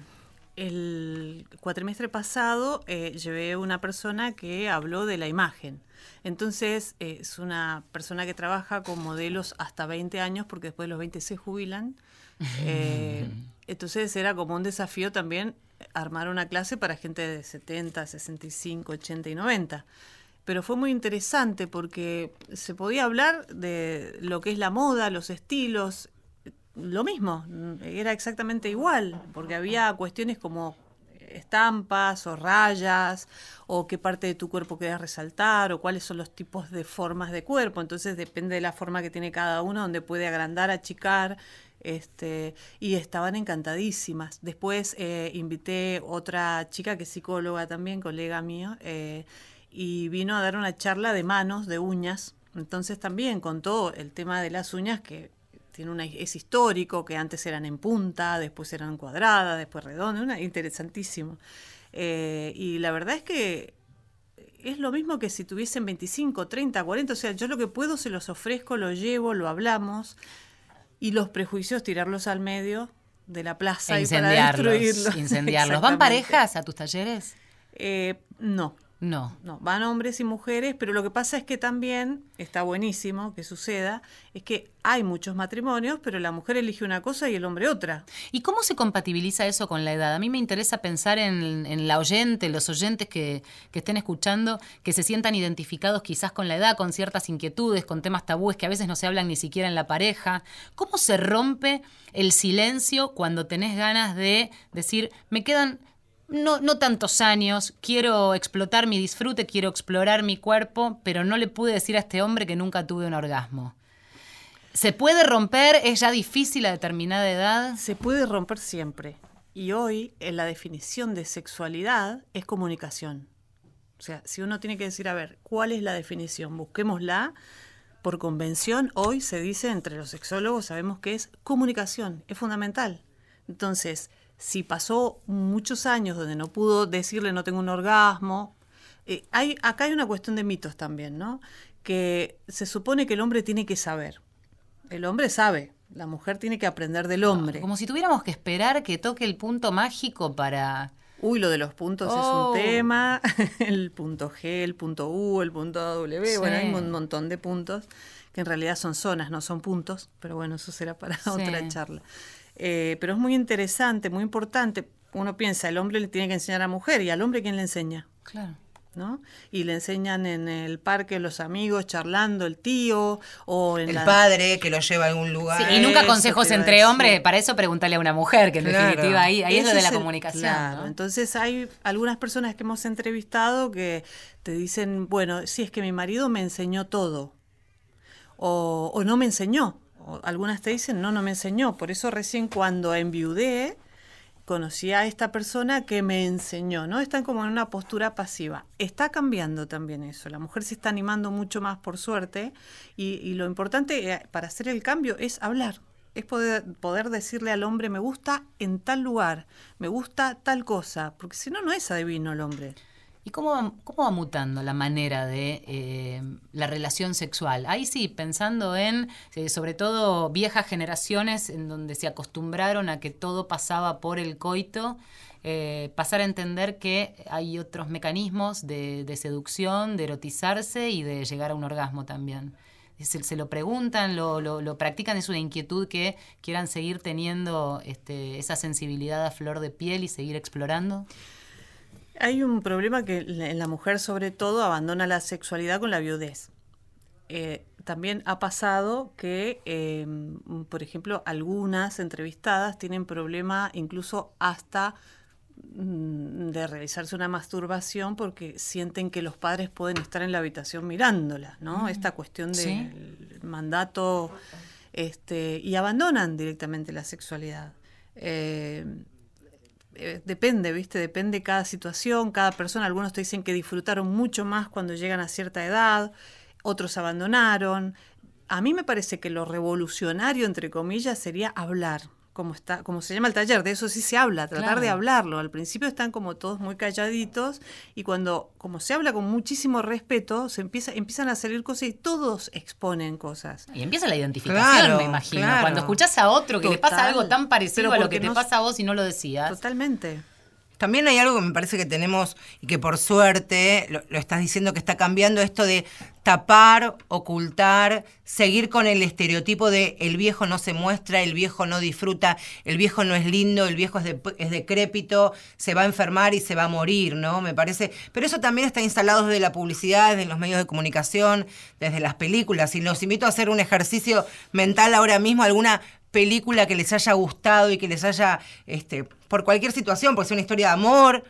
Speaker 3: el cuatrimestre pasado eh, llevé una persona que habló de la imagen. Entonces, eh, es una persona que trabaja con modelos hasta 20 años, porque después de los 20 se jubilan. Eh, entonces, era como un desafío también armar una clase para gente de 70, 65, 80 y 90. Pero fue muy interesante porque se podía hablar de lo que es la moda, los estilos, lo mismo, era exactamente igual, porque había cuestiones como estampas o rayas, o qué parte de tu cuerpo querés resaltar, o cuáles son los tipos de formas de cuerpo. Entonces depende de la forma que tiene cada uno, donde puede agrandar, achicar. Este, y estaban encantadísimas. Después eh, invité otra chica que es psicóloga también, colega mío, eh, y vino a dar una charla de manos, de uñas. Entonces también contó el tema de las uñas que tiene una, es histórico, que antes eran en punta, después eran cuadradas, después redondas, una, interesantísimo. Eh, y la verdad es que es lo mismo que si tuviesen 25, 30, 40, o sea, yo lo que puedo se los ofrezco, lo llevo, lo hablamos, y los prejuicios tirarlos al medio de la plaza
Speaker 1: E
Speaker 3: y para destruirlos.
Speaker 1: incendiarlos. ¿Van parejas a tus talleres?
Speaker 3: Eh, no,
Speaker 1: No.
Speaker 3: no, van hombres y mujeres, pero lo que pasa es que también, está buenísimo que suceda, es que hay muchos matrimonios, pero la mujer elige una cosa y el hombre otra.
Speaker 1: ¿Y cómo se compatibiliza eso con la edad? A mí me interesa pensar en, en la oyente, los oyentes que, que estén escuchando, que se sientan identificados quizás con la edad, con ciertas inquietudes, con temas tabúes que a veces no se hablan ni siquiera en la pareja. ¿Cómo se rompe el silencio cuando tenés ganas de decir, me quedan no, no tantos años, quiero explotar mi disfrute, quiero explorar mi cuerpo, pero no le pude decir a este hombre que nunca tuve un orgasmo? ¿Se puede romper? ¿Es ya difícil a determinada edad?
Speaker 3: Se puede romper siempre. Y hoy, en la definición de sexualidad, es comunicación. O sea, si uno tiene que decir, a ver, ¿cuál es la definición? Busquémosla. Por convención, hoy se dice entre los sexólogos, sabemos que es comunicación, es fundamental. Entonces, si pasó muchos años donde no pudo decirle no tengo un orgasmo, eh, hay, acá hay una cuestión de mitos también, ¿no? Que se supone que el hombre tiene que saber. El hombre sabe, la mujer tiene que aprender del hombre.
Speaker 1: Como si tuviéramos que esperar que toque el punto mágico para...
Speaker 3: Uy, lo de los puntos
Speaker 1: Oh.
Speaker 3: es un tema. El punto G, el punto U, el punto W.
Speaker 1: Sí.
Speaker 3: Bueno, hay un montón de puntos que en realidad son zonas, no son puntos. Pero bueno, eso será para
Speaker 1: Sí.
Speaker 3: otra charla. Eh, pero es muy interesante, muy importante. Uno piensa, el hombre le tiene que enseñar a la mujer y al hombre quién le enseña.
Speaker 1: Claro.
Speaker 3: ¿no? Y le enseñan en el parque los amigos charlando, el tío, o en
Speaker 2: El
Speaker 3: la-
Speaker 2: padre que lo lleva a algún lugar.
Speaker 1: Sí, y nunca
Speaker 3: Eso
Speaker 1: consejos entre hombres, para eso pregúntale a una mujer, que en
Speaker 2: Claro.
Speaker 1: definitiva ahí, ahí es lo de la
Speaker 3: el-
Speaker 1: comunicación.
Speaker 3: claro,
Speaker 1: ¿no?
Speaker 3: entonces hay algunas personas que hemos entrevistado que te dicen, bueno, sí, es que mi marido me enseñó todo, o, o no me enseñó. Algunas te dicen, no, no me enseñó. Por eso recién cuando enviudé, conocí a esta persona que me enseñó, ¿no? Están como en una postura pasiva. Está cambiando también eso. La mujer se está animando mucho más, por suerte, y, y lo importante eh, para hacer el cambio es hablar. Es poder, poder decirle al hombre, me gusta en tal lugar, me gusta tal cosa, porque si no, no es adivino el hombre.
Speaker 1: ¿Y cómo va, cómo va mutando la manera de eh, la relación sexual? Ahí sí, pensando en, eh, sobre todo, viejas generaciones en donde se acostumbraron a que todo pasaba por el coito, eh, pasar a entender que hay otros mecanismos de, de seducción, de erotizarse y de llegar a un orgasmo también. Se, se lo preguntan, lo, lo, lo practican, es una inquietud que quieran seguir teniendo este, esa sensibilidad a flor de piel y seguir explorando.
Speaker 3: Hay un problema que la- en la mujer sobre todo abandona la sexualidad con la viudez. Eh, también ha pasado que, eh, por ejemplo, algunas entrevistadas tienen problema incluso hasta mm, de realizarse una masturbación porque sienten que los padres pueden estar en la habitación mirándola, ¿no? Esta cuestión
Speaker 1: Sí.
Speaker 3: del mandato este, y abandonan directamente la sexualidad. Eh, eh, depende, ¿viste? Depende cada situación, cada persona. Algunos te dicen que disfrutaron mucho más cuando llegan a cierta edad, otros abandonaron. A mí me parece que lo revolucionario, entre comillas, sería hablar, como, está, como se llama el taller, de eso sí se habla, tratar
Speaker 1: Claro.
Speaker 3: de hablarlo. Al principio están como todos muy calladitos y cuando, como se habla con muchísimo respeto, se empieza, empiezan a salir cosas y todos exponen cosas.
Speaker 1: Y empieza la identificación,
Speaker 2: Claro,
Speaker 1: me imagino.
Speaker 2: claro.
Speaker 1: Cuando escuchás a otro que le pasa
Speaker 3: Total.
Speaker 1: algo tan parecido a lo que te
Speaker 3: no-
Speaker 1: pasa a vos y no lo decías.
Speaker 3: Totalmente.
Speaker 2: También hay algo que me parece que tenemos y que por suerte lo, estás diciendo que está cambiando esto de tapar, ocultar, seguir con el estereotipo de el viejo no se muestra, el viejo no disfruta, el viejo no es lindo, el viejo es, de- es decrépito, se va a enfermar y se va a morir, ¿no? Me parece. Pero eso también está instalado desde la publicidad, desde los medios de comunicación, desde las películas. Y los invito a hacer un ejercicio mental ahora mismo, alguna película que les haya gustado y que les haya, este, por cualquier situación, por ser una historia de amor,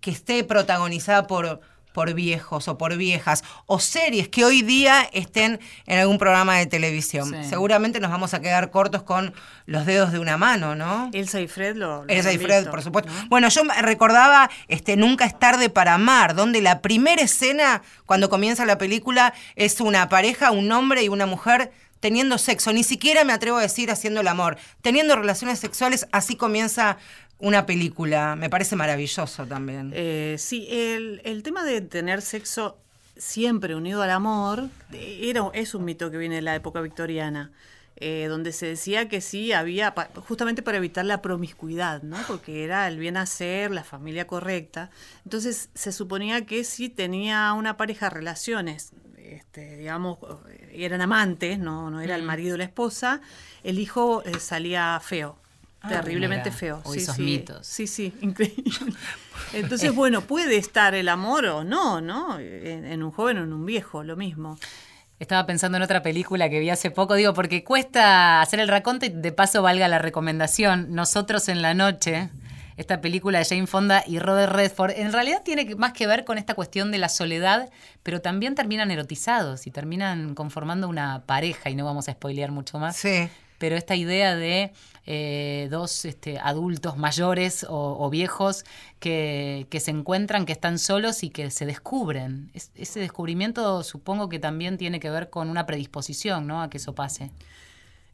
Speaker 2: que esté protagonizada por, por viejos o por viejas, o series que hoy día estén en algún programa de televisión.
Speaker 1: Sí.
Speaker 2: Seguramente nos vamos a quedar cortos con los dedos de una mano, ¿no?
Speaker 3: Elsa y Fred lo, lo
Speaker 2: Elsa y Fred,
Speaker 3: visto,
Speaker 2: por supuesto.
Speaker 3: ¿no?
Speaker 2: Bueno, yo recordaba este Nunca es tarde para amar, donde la primera escena, cuando comienza la película, es una pareja, un hombre y una mujer teniendo sexo. Ni siquiera me atrevo a decir haciendo el amor. Teniendo relaciones sexuales, así comienza una película. Me parece maravilloso también.
Speaker 3: Eh, sí, el, tema de tener sexo siempre unido al amor eh, era, es un mito que viene de la época victoriana, eh, donde se decía que sí había, justamente para evitar la promiscuidad, ¿no? porque era el bien hacer, la familia correcta. Entonces se suponía que si tenía una pareja relaciones, este, digamos, eh, eran amantes, no, no era el marido o la esposa, el hijo eh, salía feo.
Speaker 1: Ah,
Speaker 3: Terriblemente
Speaker 1: mira.
Speaker 3: feo. Sí,
Speaker 1: esos
Speaker 3: sí.
Speaker 1: mitos.
Speaker 3: Sí, sí, increíble. Entonces, bueno, puede estar el amor o no, ¿no? En, en un joven o en un viejo, lo mismo.
Speaker 1: Estaba pensando en otra película que vi hace poco, digo, porque cuesta hacer el raconte y de paso valga la recomendación. Nosotros en la noche, esta película de Jane Fonda y Robert Redford, en realidad tiene más que ver con esta cuestión de la soledad, pero también terminan erotizados y terminan conformando una pareja, y no vamos a spoilear mucho más.
Speaker 2: Sí.
Speaker 1: Pero esta idea de eh, dos este, adultos mayores o, o viejos que, que se encuentran, que están solos y que se descubren. Es- ese descubrimiento supongo que también tiene que ver con una predisposición ¿no? a que eso pase.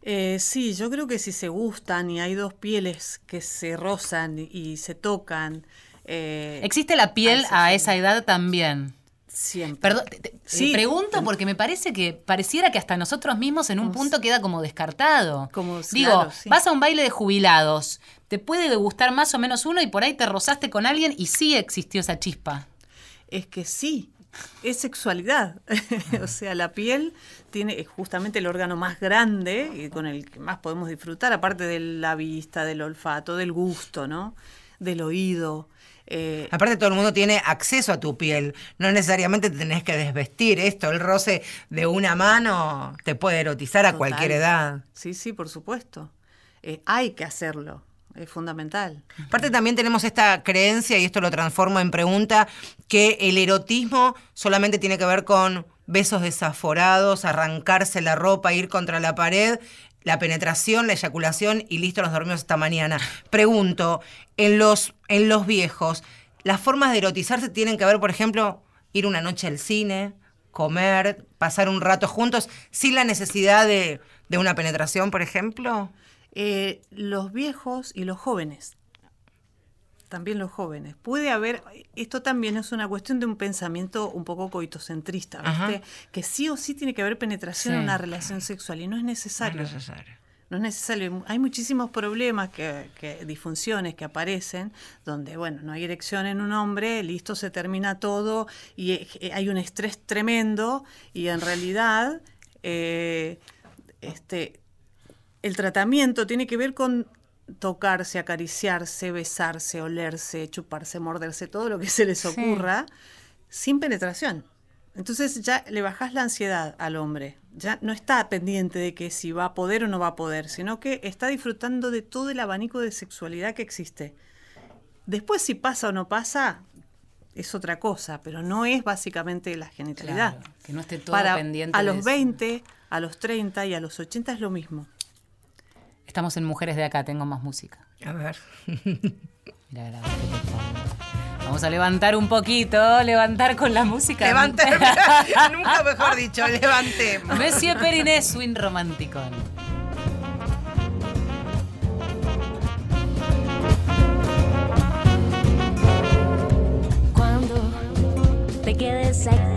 Speaker 3: Eh, sí, yo creo que si se gustan y hay dos pieles que se rozan y se tocan. eh,
Speaker 1: Existe la piel a esa edad también.
Speaker 3: Siempre.
Speaker 1: Perdón, te- te-
Speaker 3: Sí.
Speaker 1: pregunto porque me parece que pareciera que hasta nosotros mismos en un punto queda como descartado.
Speaker 3: Como-
Speaker 1: Digo,
Speaker 3: claro, sí.
Speaker 1: vas a un baile de jubilados, te puede gustar más o menos uno y por ahí te rozaste con alguien y sí existió esa chispa.
Speaker 3: Es que sí, es sexualidad. o sea, la piel tiene es justamente el órgano más grande y con el que más podemos disfrutar, aparte de la vista, del olfato, del gusto, ¿no? Del oído. Eh,
Speaker 2: Aparte todo el mundo tiene acceso a tu piel, no necesariamente te tenés que desvestir esto, el roce de una mano te puede erotizar a
Speaker 3: total.
Speaker 2: cualquier edad.
Speaker 3: Sí, sí, por supuesto. Eh, hay que hacerlo, es fundamental.
Speaker 2: Aparte también tenemos esta creencia, y esto lo transformo en pregunta, que el erotismo solamente tiene que ver con besos desaforados, arrancarse la ropa, ir contra la pared, la penetración, la eyaculación y listo, nos dormimos esta mañana. Pregunto, en los, en los viejos, ¿las formas de erotizarse tienen que ver, por ejemplo, ir una noche al cine, comer, pasar un rato juntos, sin la necesidad de, de una penetración, por ejemplo?
Speaker 3: Eh, los viejos y los jóvenes. También los jóvenes. Puede haber, esto también es una cuestión de un pensamiento un poco coitocentrista, ¿viste? Que sí o sí tiene que haber penetración en una relación sexual y no es necesario.
Speaker 2: No es necesario.
Speaker 3: No es necesario. Hay muchísimos problemas, que, que- disfunciones que aparecen, donde, bueno, no hay erección en un hombre, listo, se termina todo y eh, hay un estrés tremendo y en realidad eh, este, el tratamiento tiene que ver con tocarse, acariciarse, besarse, olerse, chuparse, morderse, todo lo que se les ocurra, sin penetración. Entonces ya le bajás la ansiedad al hombre. Ya no está pendiente de que si va a poder o no va a poder, sino que está disfrutando de todo el abanico de sexualidad que existe. Después si pasa o no pasa, es otra cosa, pero no es básicamente la genitalidad.
Speaker 1: Claro, que no esté todo
Speaker 3: Para,
Speaker 1: pendiente
Speaker 3: a
Speaker 1: de
Speaker 3: los
Speaker 1: eso.
Speaker 3: 20, a los 30 y a los 80 es lo mismo.
Speaker 1: Estamos en Mujeres de Acá, tengo más música.
Speaker 2: A ver.
Speaker 1: Mira, la. Vamos a levantar un poquito, levantar con la música.
Speaker 2: Levante, nunca mejor dicho, levantemos.
Speaker 1: Monsieur Periné, swing romántico.
Speaker 6: Cuando te quedes aquí,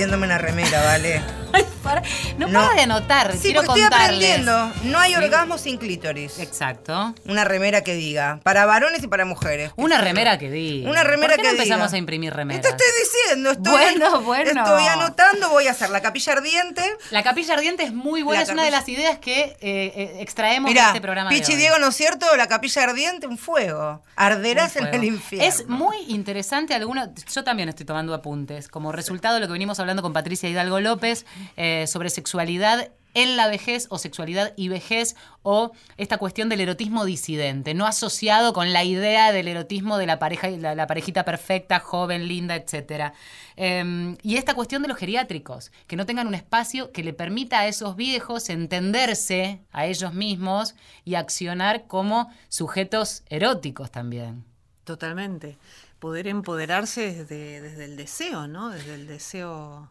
Speaker 2: pidiéndome una remera, ¿vale?
Speaker 1: Ay, para- no,
Speaker 2: No.
Speaker 1: para de anotar,
Speaker 2: Sí,
Speaker 1: quiero
Speaker 2: porque estoy aprendiendo. No hay orgasmo sin clítoris.
Speaker 1: Exacto.
Speaker 2: Una remera que diga, para varones y para mujeres.
Speaker 1: Una remera que di.
Speaker 2: Una remera
Speaker 1: ¿Por qué
Speaker 2: que
Speaker 1: no empezamos
Speaker 2: diga?
Speaker 1: a imprimir remeras?
Speaker 2: Te estoy estoy,
Speaker 1: Bueno, bueno.
Speaker 2: estoy anotando, voy a hacer la capilla ardiente.
Speaker 1: La capilla ardiente es muy buena,
Speaker 2: La
Speaker 1: es una de las ideas que eh, eh, extraemos de este programa. de
Speaker 2: Pichi
Speaker 1: hoy.
Speaker 2: Diego, ¿no es cierto? La capilla ardiente, un fuego. Arderás
Speaker 1: Un
Speaker 2: en el infierno.
Speaker 1: Es muy interesante alguno. Yo también estoy tomando apuntes. Como resultado de lo que venimos hablando con Patricia Hidalgo López eh, sobre sexualidad en la vejez o sexualidad y vejez o esta cuestión del erotismo disidente, no asociado con la idea del erotismo de la pareja, la, la parejita perfecta, joven, linda, etcétera. Eh, y esta cuestión de los geriátricos, que no tengan un espacio que le permita a esos viejos entenderse a ellos mismos y accionar como sujetos eróticos también.
Speaker 3: Totalmente. Poder empoderarse desde, desde el deseo, ¿no? Desde el deseo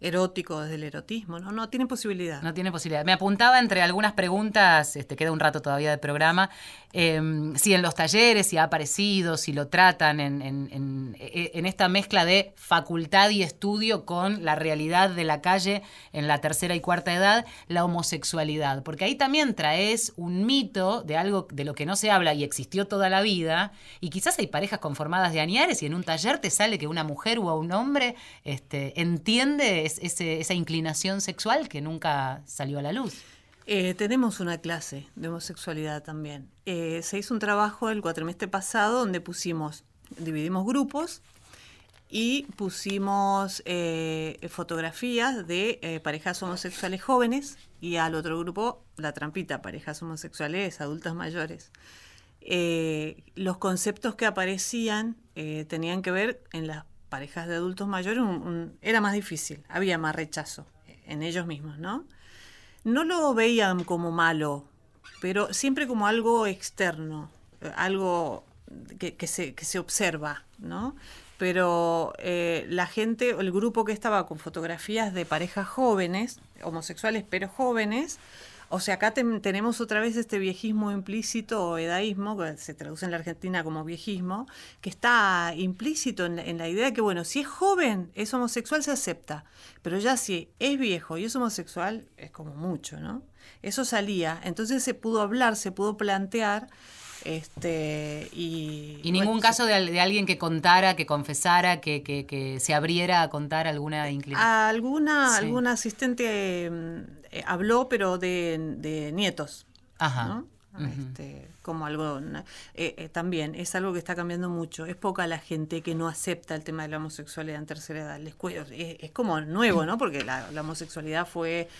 Speaker 3: erótico, desde el erotismo, ¿no? No tiene posibilidad.
Speaker 1: No tiene posibilidad. Me apuntaba entre algunas preguntas, este, queda un rato todavía de programa, eh, si en los talleres, si ha aparecido, si lo tratan en, en- en- e- en esta mezcla de facultad y estudio con la realidad de la calle en la tercera y cuarta edad, la homosexualidad. Porque ahí también traes un mito de algo de lo que no se habla y existió toda la vida, y quizás hay parejas conformadas de añares y en un taller te sale que una mujer o un hombre este, entiende esa inclinación sexual que nunca salió a la luz.
Speaker 3: Eh, tenemos una clase de homosexualidad también. Eh, se hizo un trabajo el cuatrimestre pasado donde pusimos, dividimos grupos y pusimos eh, fotografías de parejas homosexuales jóvenes y al otro grupo la trampita, parejas homosexuales adultas mayores. Los conceptos que aparecían tenían que ver en las parejas de adultos mayores, era más difícil, había más rechazo en ellos mismos, ¿no? no lo veían como malo, pero siempre como algo externo, algo que, que se, que se observa, ¿no? Pero eh, la gente, el grupo que estaba con fotografías de parejas jóvenes, homosexuales pero jóvenes, o sea, acá ten- tenemos otra vez este viejismo implícito o edaísmo, que se traduce en la Argentina como viejismo, que está implícito en la, en la idea que, bueno, si es joven, es homosexual, se acepta, pero ya si es viejo y es homosexual, es como mucho, ¿no? Eso salía, entonces se pudo hablar, se pudo plantear, este, y...
Speaker 1: Y ningún
Speaker 3: bueno,
Speaker 1: caso de, de alguien que contara, que confesara, que, que- que se abriera a contar alguna inclinación.
Speaker 3: Alguna,
Speaker 1: Sí.
Speaker 3: alguna asistente mm, eh, habló, pero de, de nietos.
Speaker 1: Ajá.
Speaker 3: ¿no? Este, como algo eh, eh, también es algo que está cambiando mucho es poca la gente que no acepta el tema de la homosexualidad en tercera edad Les es, es como nuevo no porque la, la homosexualidad fue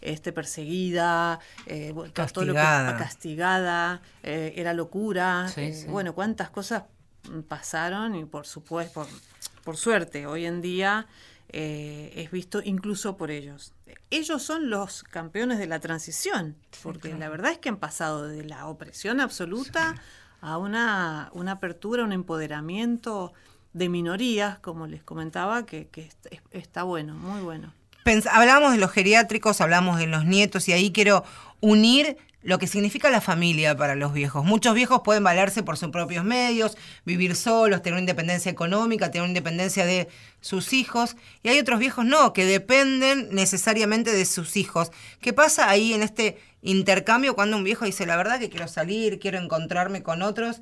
Speaker 3: este perseguida eh, bueno, todo lo que-
Speaker 2: Castigada.
Speaker 3: castigada eh, era locura
Speaker 1: Sí,
Speaker 3: eh,
Speaker 1: sí.
Speaker 3: bueno cuántas cosas pasaron y por supuesto por, por suerte hoy en día eh, es visto incluso por ellos. Ellos son los campeones de la transición, porque la verdad es que han pasado de la opresión absoluta a una, una apertura, un empoderamiento de minorías, como les comentaba, que, que est- es- está bueno, muy bueno.
Speaker 2: Pens- hablamos de los geriátricos, hablamos de los nietos y ahí quiero unir lo que significa la familia para los viejos. Muchos viejos pueden valerse por sus propios medios, vivir solos, tener una independencia económica, tener una independencia de sus hijos. Y hay otros viejos no, que dependen necesariamente de sus hijos. ¿Qué pasa ahí en este intercambio cuando un viejo dice, la verdad que quiero salir, quiero encontrarme con otros?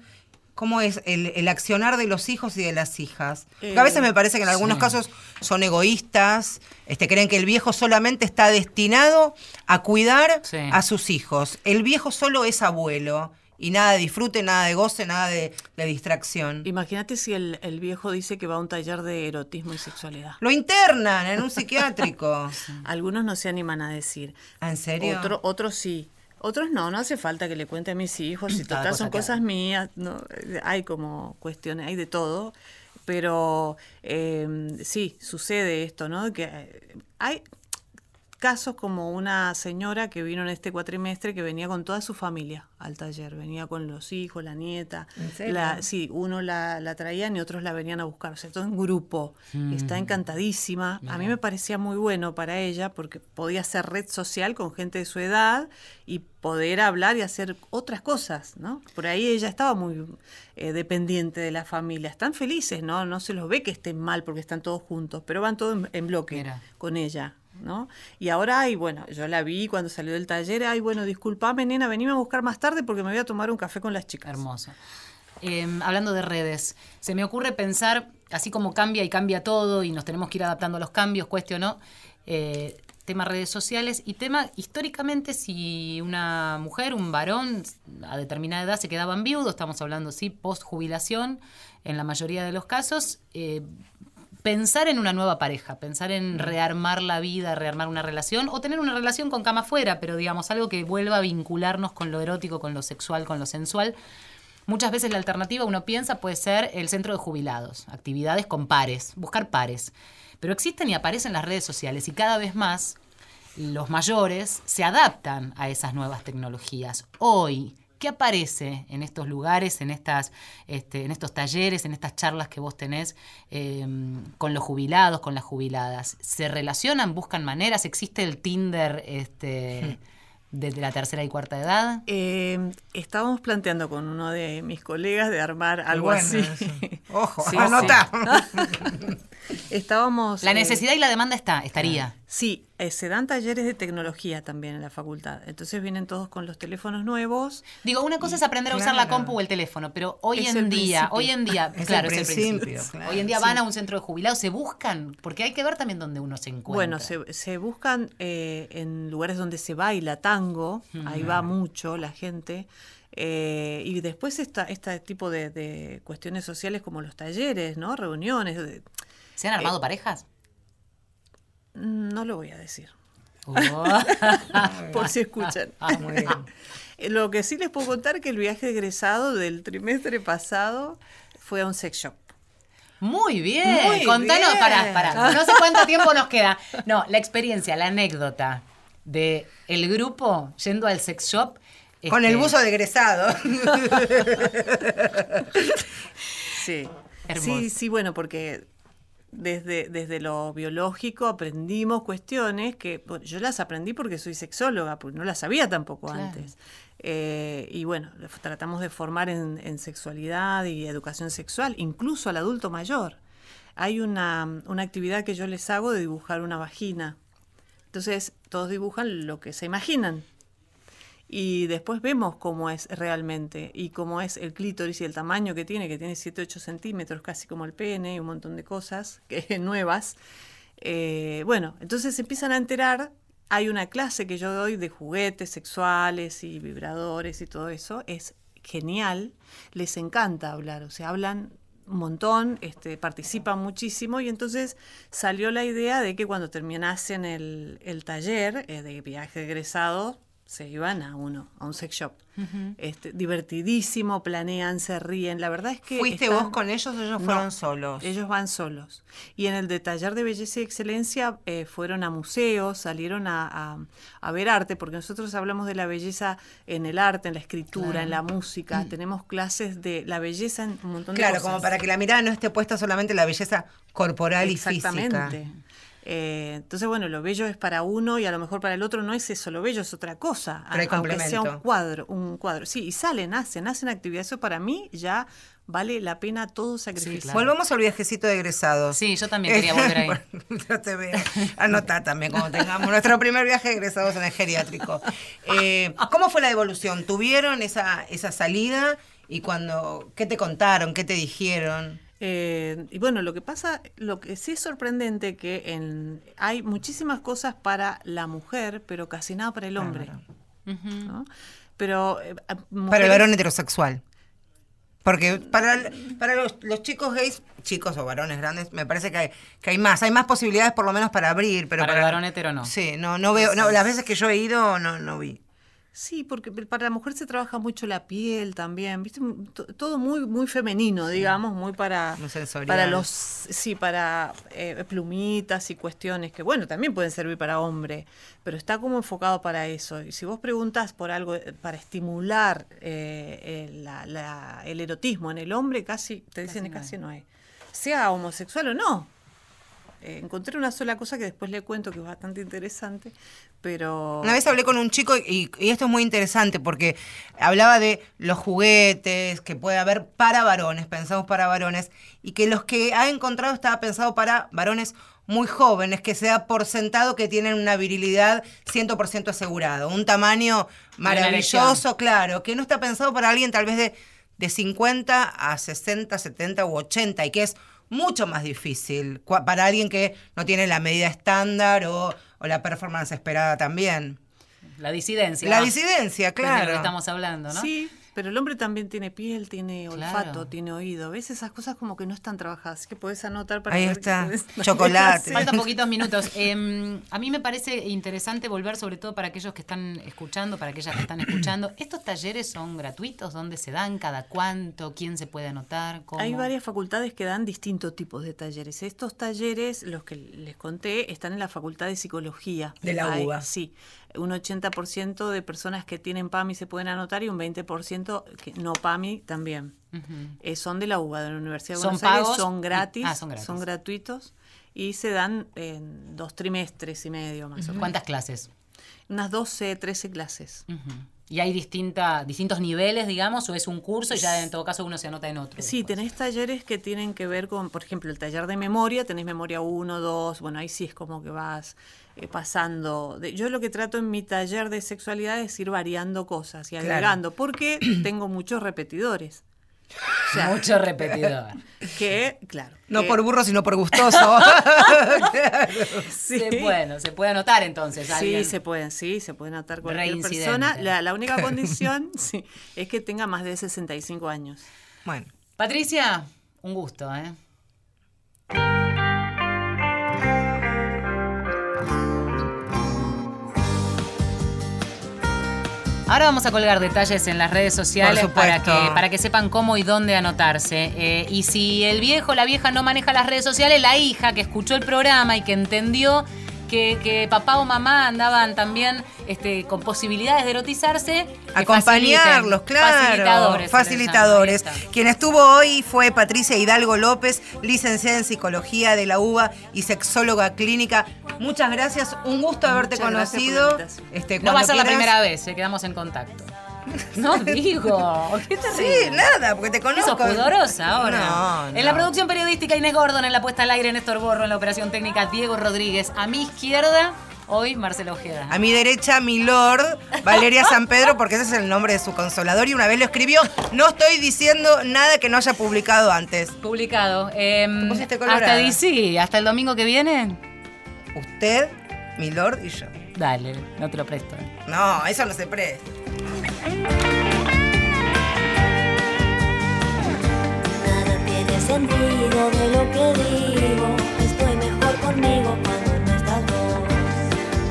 Speaker 2: ¿Cómo es el, el accionar de los hijos y de las hijas? Porque a veces me parece que en algunos
Speaker 1: sí.
Speaker 2: casos son egoístas, este, creen que el viejo solamente está destinado a cuidar
Speaker 1: Sí.
Speaker 2: a sus hijos. El viejo solo es abuelo y nada de disfrute, nada de goce, nada de, de distracción.
Speaker 3: Imagínate si el, el viejo dice que va a un taller de erotismo y sexualidad.
Speaker 2: Lo internan en un psiquiátrico.
Speaker 3: Algunos no se animan a decir.
Speaker 2: ¿Ah, ¿En serio?
Speaker 3: Otro- otros sí. Otros no, no hace falta que le cuente a mis hijos, si
Speaker 1: Cada
Speaker 3: total son
Speaker 1: que
Speaker 3: cosas mías, no, hay como cuestiones, hay de todo, pero eh, sí, sucede esto, ¿no? Que hay casos como una señora que vino en este cuatrimestre que venía con toda su familia al taller. Venía con los hijos, la nieta. Sí, uno la, la traían y otros la venían a buscar. O sea, todo en grupo.
Speaker 2: Mm.
Speaker 3: Está encantadísima. A mí me parecía muy bueno para ella porque podía hacer red social con gente de su edad y poder hablar y hacer otras cosas, ¿no? Por ahí ella estaba muy eh, dependiente de la familia. Están felices, ¿no? No se los ve que estén mal porque están todos juntos, pero van todos en, en bloque
Speaker 1: Mira.
Speaker 3: con ella, Y ahora, ay, bueno, yo la vi cuando salió del taller, ay, bueno, disculpame, nena, venime a buscar más tarde porque me voy a tomar un café con las chicas.
Speaker 1: Hermoso. Eh, hablando de redes, se me ocurre pensar, así como cambia y cambia todo y nos tenemos que ir adaptando a los cambios, cueste o no, eh, tema redes sociales y tema, históricamente, si una mujer, un varón a determinada edad se quedaban viudos, estamos hablando, sí, post jubilación, en la mayoría de los casos, eh, pensar en una nueva pareja, pensar en rearmar la vida, rearmar una relación o tener una relación con cama afuera, pero digamos algo que vuelva a vincularnos con lo erótico, con lo sexual, con lo sensual. Muchas veces la alternativa, uno piensa, puede ser el centro de jubilados, actividades con pares, buscar pares. Pero existen y aparecen las redes sociales y cada vez más los mayores se adaptan a esas nuevas tecnologías. Hoy, ¿qué aparece en estos lugares, en, estas, este, en estos talleres, en estas charlas que vos tenés eh, con los jubilados, con las jubiladas? ¿Se relacionan, buscan maneras? ¿Existe el Tinder este, desde la tercera y cuarta edad?
Speaker 3: Eh, estábamos planteando con uno de mis colegas de armar algo
Speaker 2: bueno
Speaker 3: así.
Speaker 2: eso. Ojo,
Speaker 3: Sí,
Speaker 2: anota.
Speaker 3: Estábamos.
Speaker 1: La
Speaker 3: eh,
Speaker 1: necesidad y la demanda está, estaría.
Speaker 3: Sí, eh, se dan talleres de tecnología también en la facultad. Entonces vienen todos con los teléfonos nuevos.
Speaker 1: Digo, una cosa es aprender a usar la compu o el teléfono, pero hoy en día,
Speaker 3: principio.
Speaker 1: hoy en día,
Speaker 2: Es
Speaker 1: claro,
Speaker 2: el
Speaker 1: es el
Speaker 2: principio, claro.
Speaker 1: Hoy en día van a un centro de jubilados, se buscan, porque hay que ver también dónde uno se encuentra.
Speaker 3: Bueno, se, se buscan eh, en lugares donde se baila tango, ahí va mucho la gente. eh, y después está este tipo de, de cuestiones sociales como los talleres, ¿no? Reuniones. de-
Speaker 1: ¿Se han armado parejas?
Speaker 3: Mm, no lo voy a decir,
Speaker 1: Oh.
Speaker 3: por si escuchan.
Speaker 2: Ah, muy bien.
Speaker 3: Eh, Lo que sí les puedo contar que el viaje de egresado del trimestre pasado fue a un sex shop.
Speaker 1: Muy bien.
Speaker 2: Muy
Speaker 1: Contanos,
Speaker 2: bien.
Speaker 1: pará, pará. No sé cuánto tiempo nos queda. No, la experiencia, la anécdota de el grupo yendo al sex shop.
Speaker 2: Con
Speaker 1: este,
Speaker 2: el buzo de egresado.
Speaker 3: Sí.
Speaker 1: Hermoso.
Speaker 3: Sí, sí, bueno, porque desde, desde lo biológico aprendimos cuestiones que bueno, yo las aprendí porque soy sexóloga, porque no las sabía tampoco
Speaker 1: Claro.
Speaker 3: antes. Eh, y bueno, tratamos de formar en, en sexualidad y educación sexual, incluso al adulto mayor. Hay una, una actividad que yo les hago de dibujar una vagina. Entonces, todos dibujan lo que se imaginan. Y después vemos cómo es realmente y cómo es el clítoris y el tamaño que tiene, que tiene 7-8 centímetros, casi como el pene y un montón de cosas que, nuevas. Eh, bueno, entonces se empiezan a enterar. Hay una clase que yo doy de juguetes sexuales y vibradores y todo eso. Es genial. Les encanta hablar. O sea, hablan un montón, este, participan muchísimo y entonces salió la idea de que cuando terminasen el, taller eh, de viaje egresado, se iban a uno, a un sex shop. este, divertidísimo, planean, se ríen. La verdad es que.
Speaker 2: ¿Fuiste
Speaker 3: están-
Speaker 2: vos con ellos o ellos
Speaker 3: No,
Speaker 2: fueron solos?
Speaker 3: Ellos van solos. Y en el de taller de belleza y excelencia eh, fueron a museos, salieron a, a- a ver arte, porque nosotros hablamos de la belleza en el arte, en la escritura, en la música. Tenemos clases de la belleza en un montón de
Speaker 2: Claro,
Speaker 3: cosas.
Speaker 2: como para que la mirada no esté puesta solamente en la belleza corporal y
Speaker 3: Exactamente. Eh, entonces, bueno, lo bello es para uno y a lo mejor para el otro no es eso, lo bello es otra cosa.
Speaker 2: Pero
Speaker 3: aunque sea un cuadro, un cuadro. Sí, y salen, hacen, hacen actividades. Eso para mí ya vale la pena todo sacrificio.
Speaker 1: claro.
Speaker 2: Volvamos al viajecito de egresados.
Speaker 1: Sí, yo también quería volver ahí.
Speaker 2: Yo te veo. Anotá también cuando tengamos nuestro primer viaje de egresados en el geriátrico. Eh, ¿Cómo fue la devolución? ¿Tuvieron esa, esa salida? ¿Y cuando, qué te contaron? ¿Qué te dijeron?
Speaker 3: Eh, y bueno, lo que pasa, lo que sí es sorprendente que en, hay muchísimas cosas para la mujer, pero casi nada para el hombre. ¿no? Pero eh,
Speaker 2: Para el varón heterosexual. Porque para, para los, los chicos gays, chicos o varones grandes, me parece que hay, que hay más. Hay más posibilidades por lo menos para abrir. Pero
Speaker 1: Para el varón hetero no.
Speaker 2: Sí, no, no veo. No, las veces que yo he ido, no, no vi.
Speaker 3: Sí, porque para la mujer se trabaja mucho la piel también, ¿viste? To- Todo muy muy femenino, digamos, muy para
Speaker 2: Muy
Speaker 3: para los sí, para eh, plumitas y cuestiones que bueno, también pueden servir para hombre, pero está como enfocado para eso. Y si vos preguntas por algo eh, para estimular eh, eh, la- la- el erotismo en el hombre, casi te dicen que casi no hay. Sea homosexual o no. Eh, encontré una sola cosa que después le cuento que es bastante interesante, pero
Speaker 2: Una vez hablé con un chico y, y esto es muy interesante porque hablaba de los juguetes que puede haber para varones, pensados para varones, y que los que ha encontrado estaba pensado para varones muy jóvenes, que se da por sentado que tienen una virilidad 100% asegurado, un tamaño maravilloso, claro, que no está pensado para alguien tal vez de, de 50 a 60, 70 u 80 y que es mucho más difícil para alguien que no tiene la medida estándar o, o la performance esperada también.
Speaker 1: La disidencia.
Speaker 2: La disidencia,
Speaker 1: es de lo que
Speaker 2: claro.
Speaker 1: estamos hablando, ¿no?
Speaker 3: Sí, pero el hombre también tiene piel, tiene
Speaker 1: Claro.
Speaker 3: olfato, tiene oído. ¿Ves? Esas cosas como que no están trabajadas. Así que podés anotar para
Speaker 2: Ahí está. Chocolate.
Speaker 1: Faltan poquitos minutos. Eh, a mí me parece interesante volver, sobre todo para aquellos que están escuchando, para aquellas que están escuchando. ¿Estos talleres son gratuitos? ¿Dónde se dan? ¿Cada cuánto? ¿Quién se puede anotar? ¿Cómo?
Speaker 3: Hay varias facultades que dan distintos tipos de talleres. Estos talleres, los que les conté, están en la Facultad de Psicología.
Speaker 2: De la
Speaker 3: Hay-
Speaker 2: UBA.
Speaker 3: Sí. Un 80% de personas que tienen PAMI se pueden anotar y un 20% que no PAMI también. Eh, son de la UBA, de la Universidad de
Speaker 1: ¿Son
Speaker 3: Buenos Aires. Son gratis,
Speaker 1: Ah, son gratis.
Speaker 3: son gratuitos y se dan en dos trimestres y medio más o menos.
Speaker 1: ¿Cuántas clases?
Speaker 3: Unas 12, 13 clases.
Speaker 1: ¿Y hay distinta, distintos niveles, digamos, o es un curso y ya en todo caso uno se anota en otro?
Speaker 3: Sí,
Speaker 1: después?
Speaker 3: tenés talleres que tienen que ver con, por ejemplo, el taller de memoria, tenés memoria 1, 2, bueno, ahí sí es como que vas eh, pasando. de- yo lo que trato en mi taller de sexualidad es ir variando cosas y
Speaker 2: Claro.
Speaker 3: agregando, porque tengo muchos repetidores. O sea,
Speaker 1: Mucho repetidor.
Speaker 3: que, claro.
Speaker 2: No
Speaker 3: que-
Speaker 2: por burro, sino por gustoso.
Speaker 3: sí.
Speaker 1: Se- bueno, se puede anotar entonces.
Speaker 3: Sí,
Speaker 1: alguien.
Speaker 3: se pueden, sí, se pueden anotar cualquier persona. La, la única condición sí, es que tenga más de 65 años.
Speaker 2: bueno,
Speaker 1: Patricia, un gusto, ¿eh? Ahora vamos a colgar detalles en las redes sociales para que, para que sepan cómo y dónde anotarse. Eh, y si el viejo o la vieja no maneja las redes sociales, la hija que escuchó el programa y que entendió que, que papá o mamá andaban también este, con posibilidades de erotizarse,
Speaker 2: acompañarlos, claro.
Speaker 1: Facilitadores.
Speaker 2: Facilitadores. Quien estuvo hoy fue Patricia Hidalgo López, licenciada en psicología de la UBA y sexóloga clínica. Muchas gracias, un gusto haberte
Speaker 3: Muchas
Speaker 2: conocido. Este,
Speaker 1: No va a ser la primera vez, eh, quedamos en contacto. No digo, ¿qué te
Speaker 2: Sí,
Speaker 1: ríes?
Speaker 2: nada, porque te
Speaker 1: Sos
Speaker 2: conozco.
Speaker 1: pudorosa ahora.
Speaker 2: No,
Speaker 1: En la
Speaker 2: no.
Speaker 1: producción periodística Inés Gordon, en la puesta al aire Néstor Borro, en la operación técnica Diego Rodríguez. A mi izquierda, hoy Marcelo Ojeda.
Speaker 2: A mi derecha, mi lord, Valeria San Pedro, porque ese es el nombre de su consolador y una vez lo escribió. No estoy diciendo nada que no haya publicado antes.
Speaker 1: Publicado. Em,
Speaker 2: Te
Speaker 1: hasta DC, hasta el domingo que viene.
Speaker 2: Usted, mi lord y yo.
Speaker 1: Dale, no te lo presto.
Speaker 2: No, eso no se presta.
Speaker 6: Nada tiene sentido de lo que digo. Estoy mejor conmigo cuando no estás vos.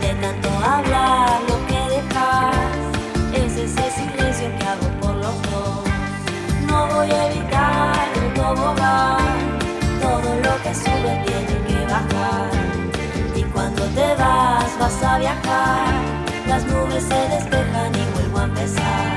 Speaker 6: De tanto hablar, lo que dejas es ese silencio que hago por los dos. No voy a evitar el tobogán. Todo lo que sube tiene que bajar. Y cuando te vas, vas a viajar. Las nubes se despejan y vuelvo a empezar.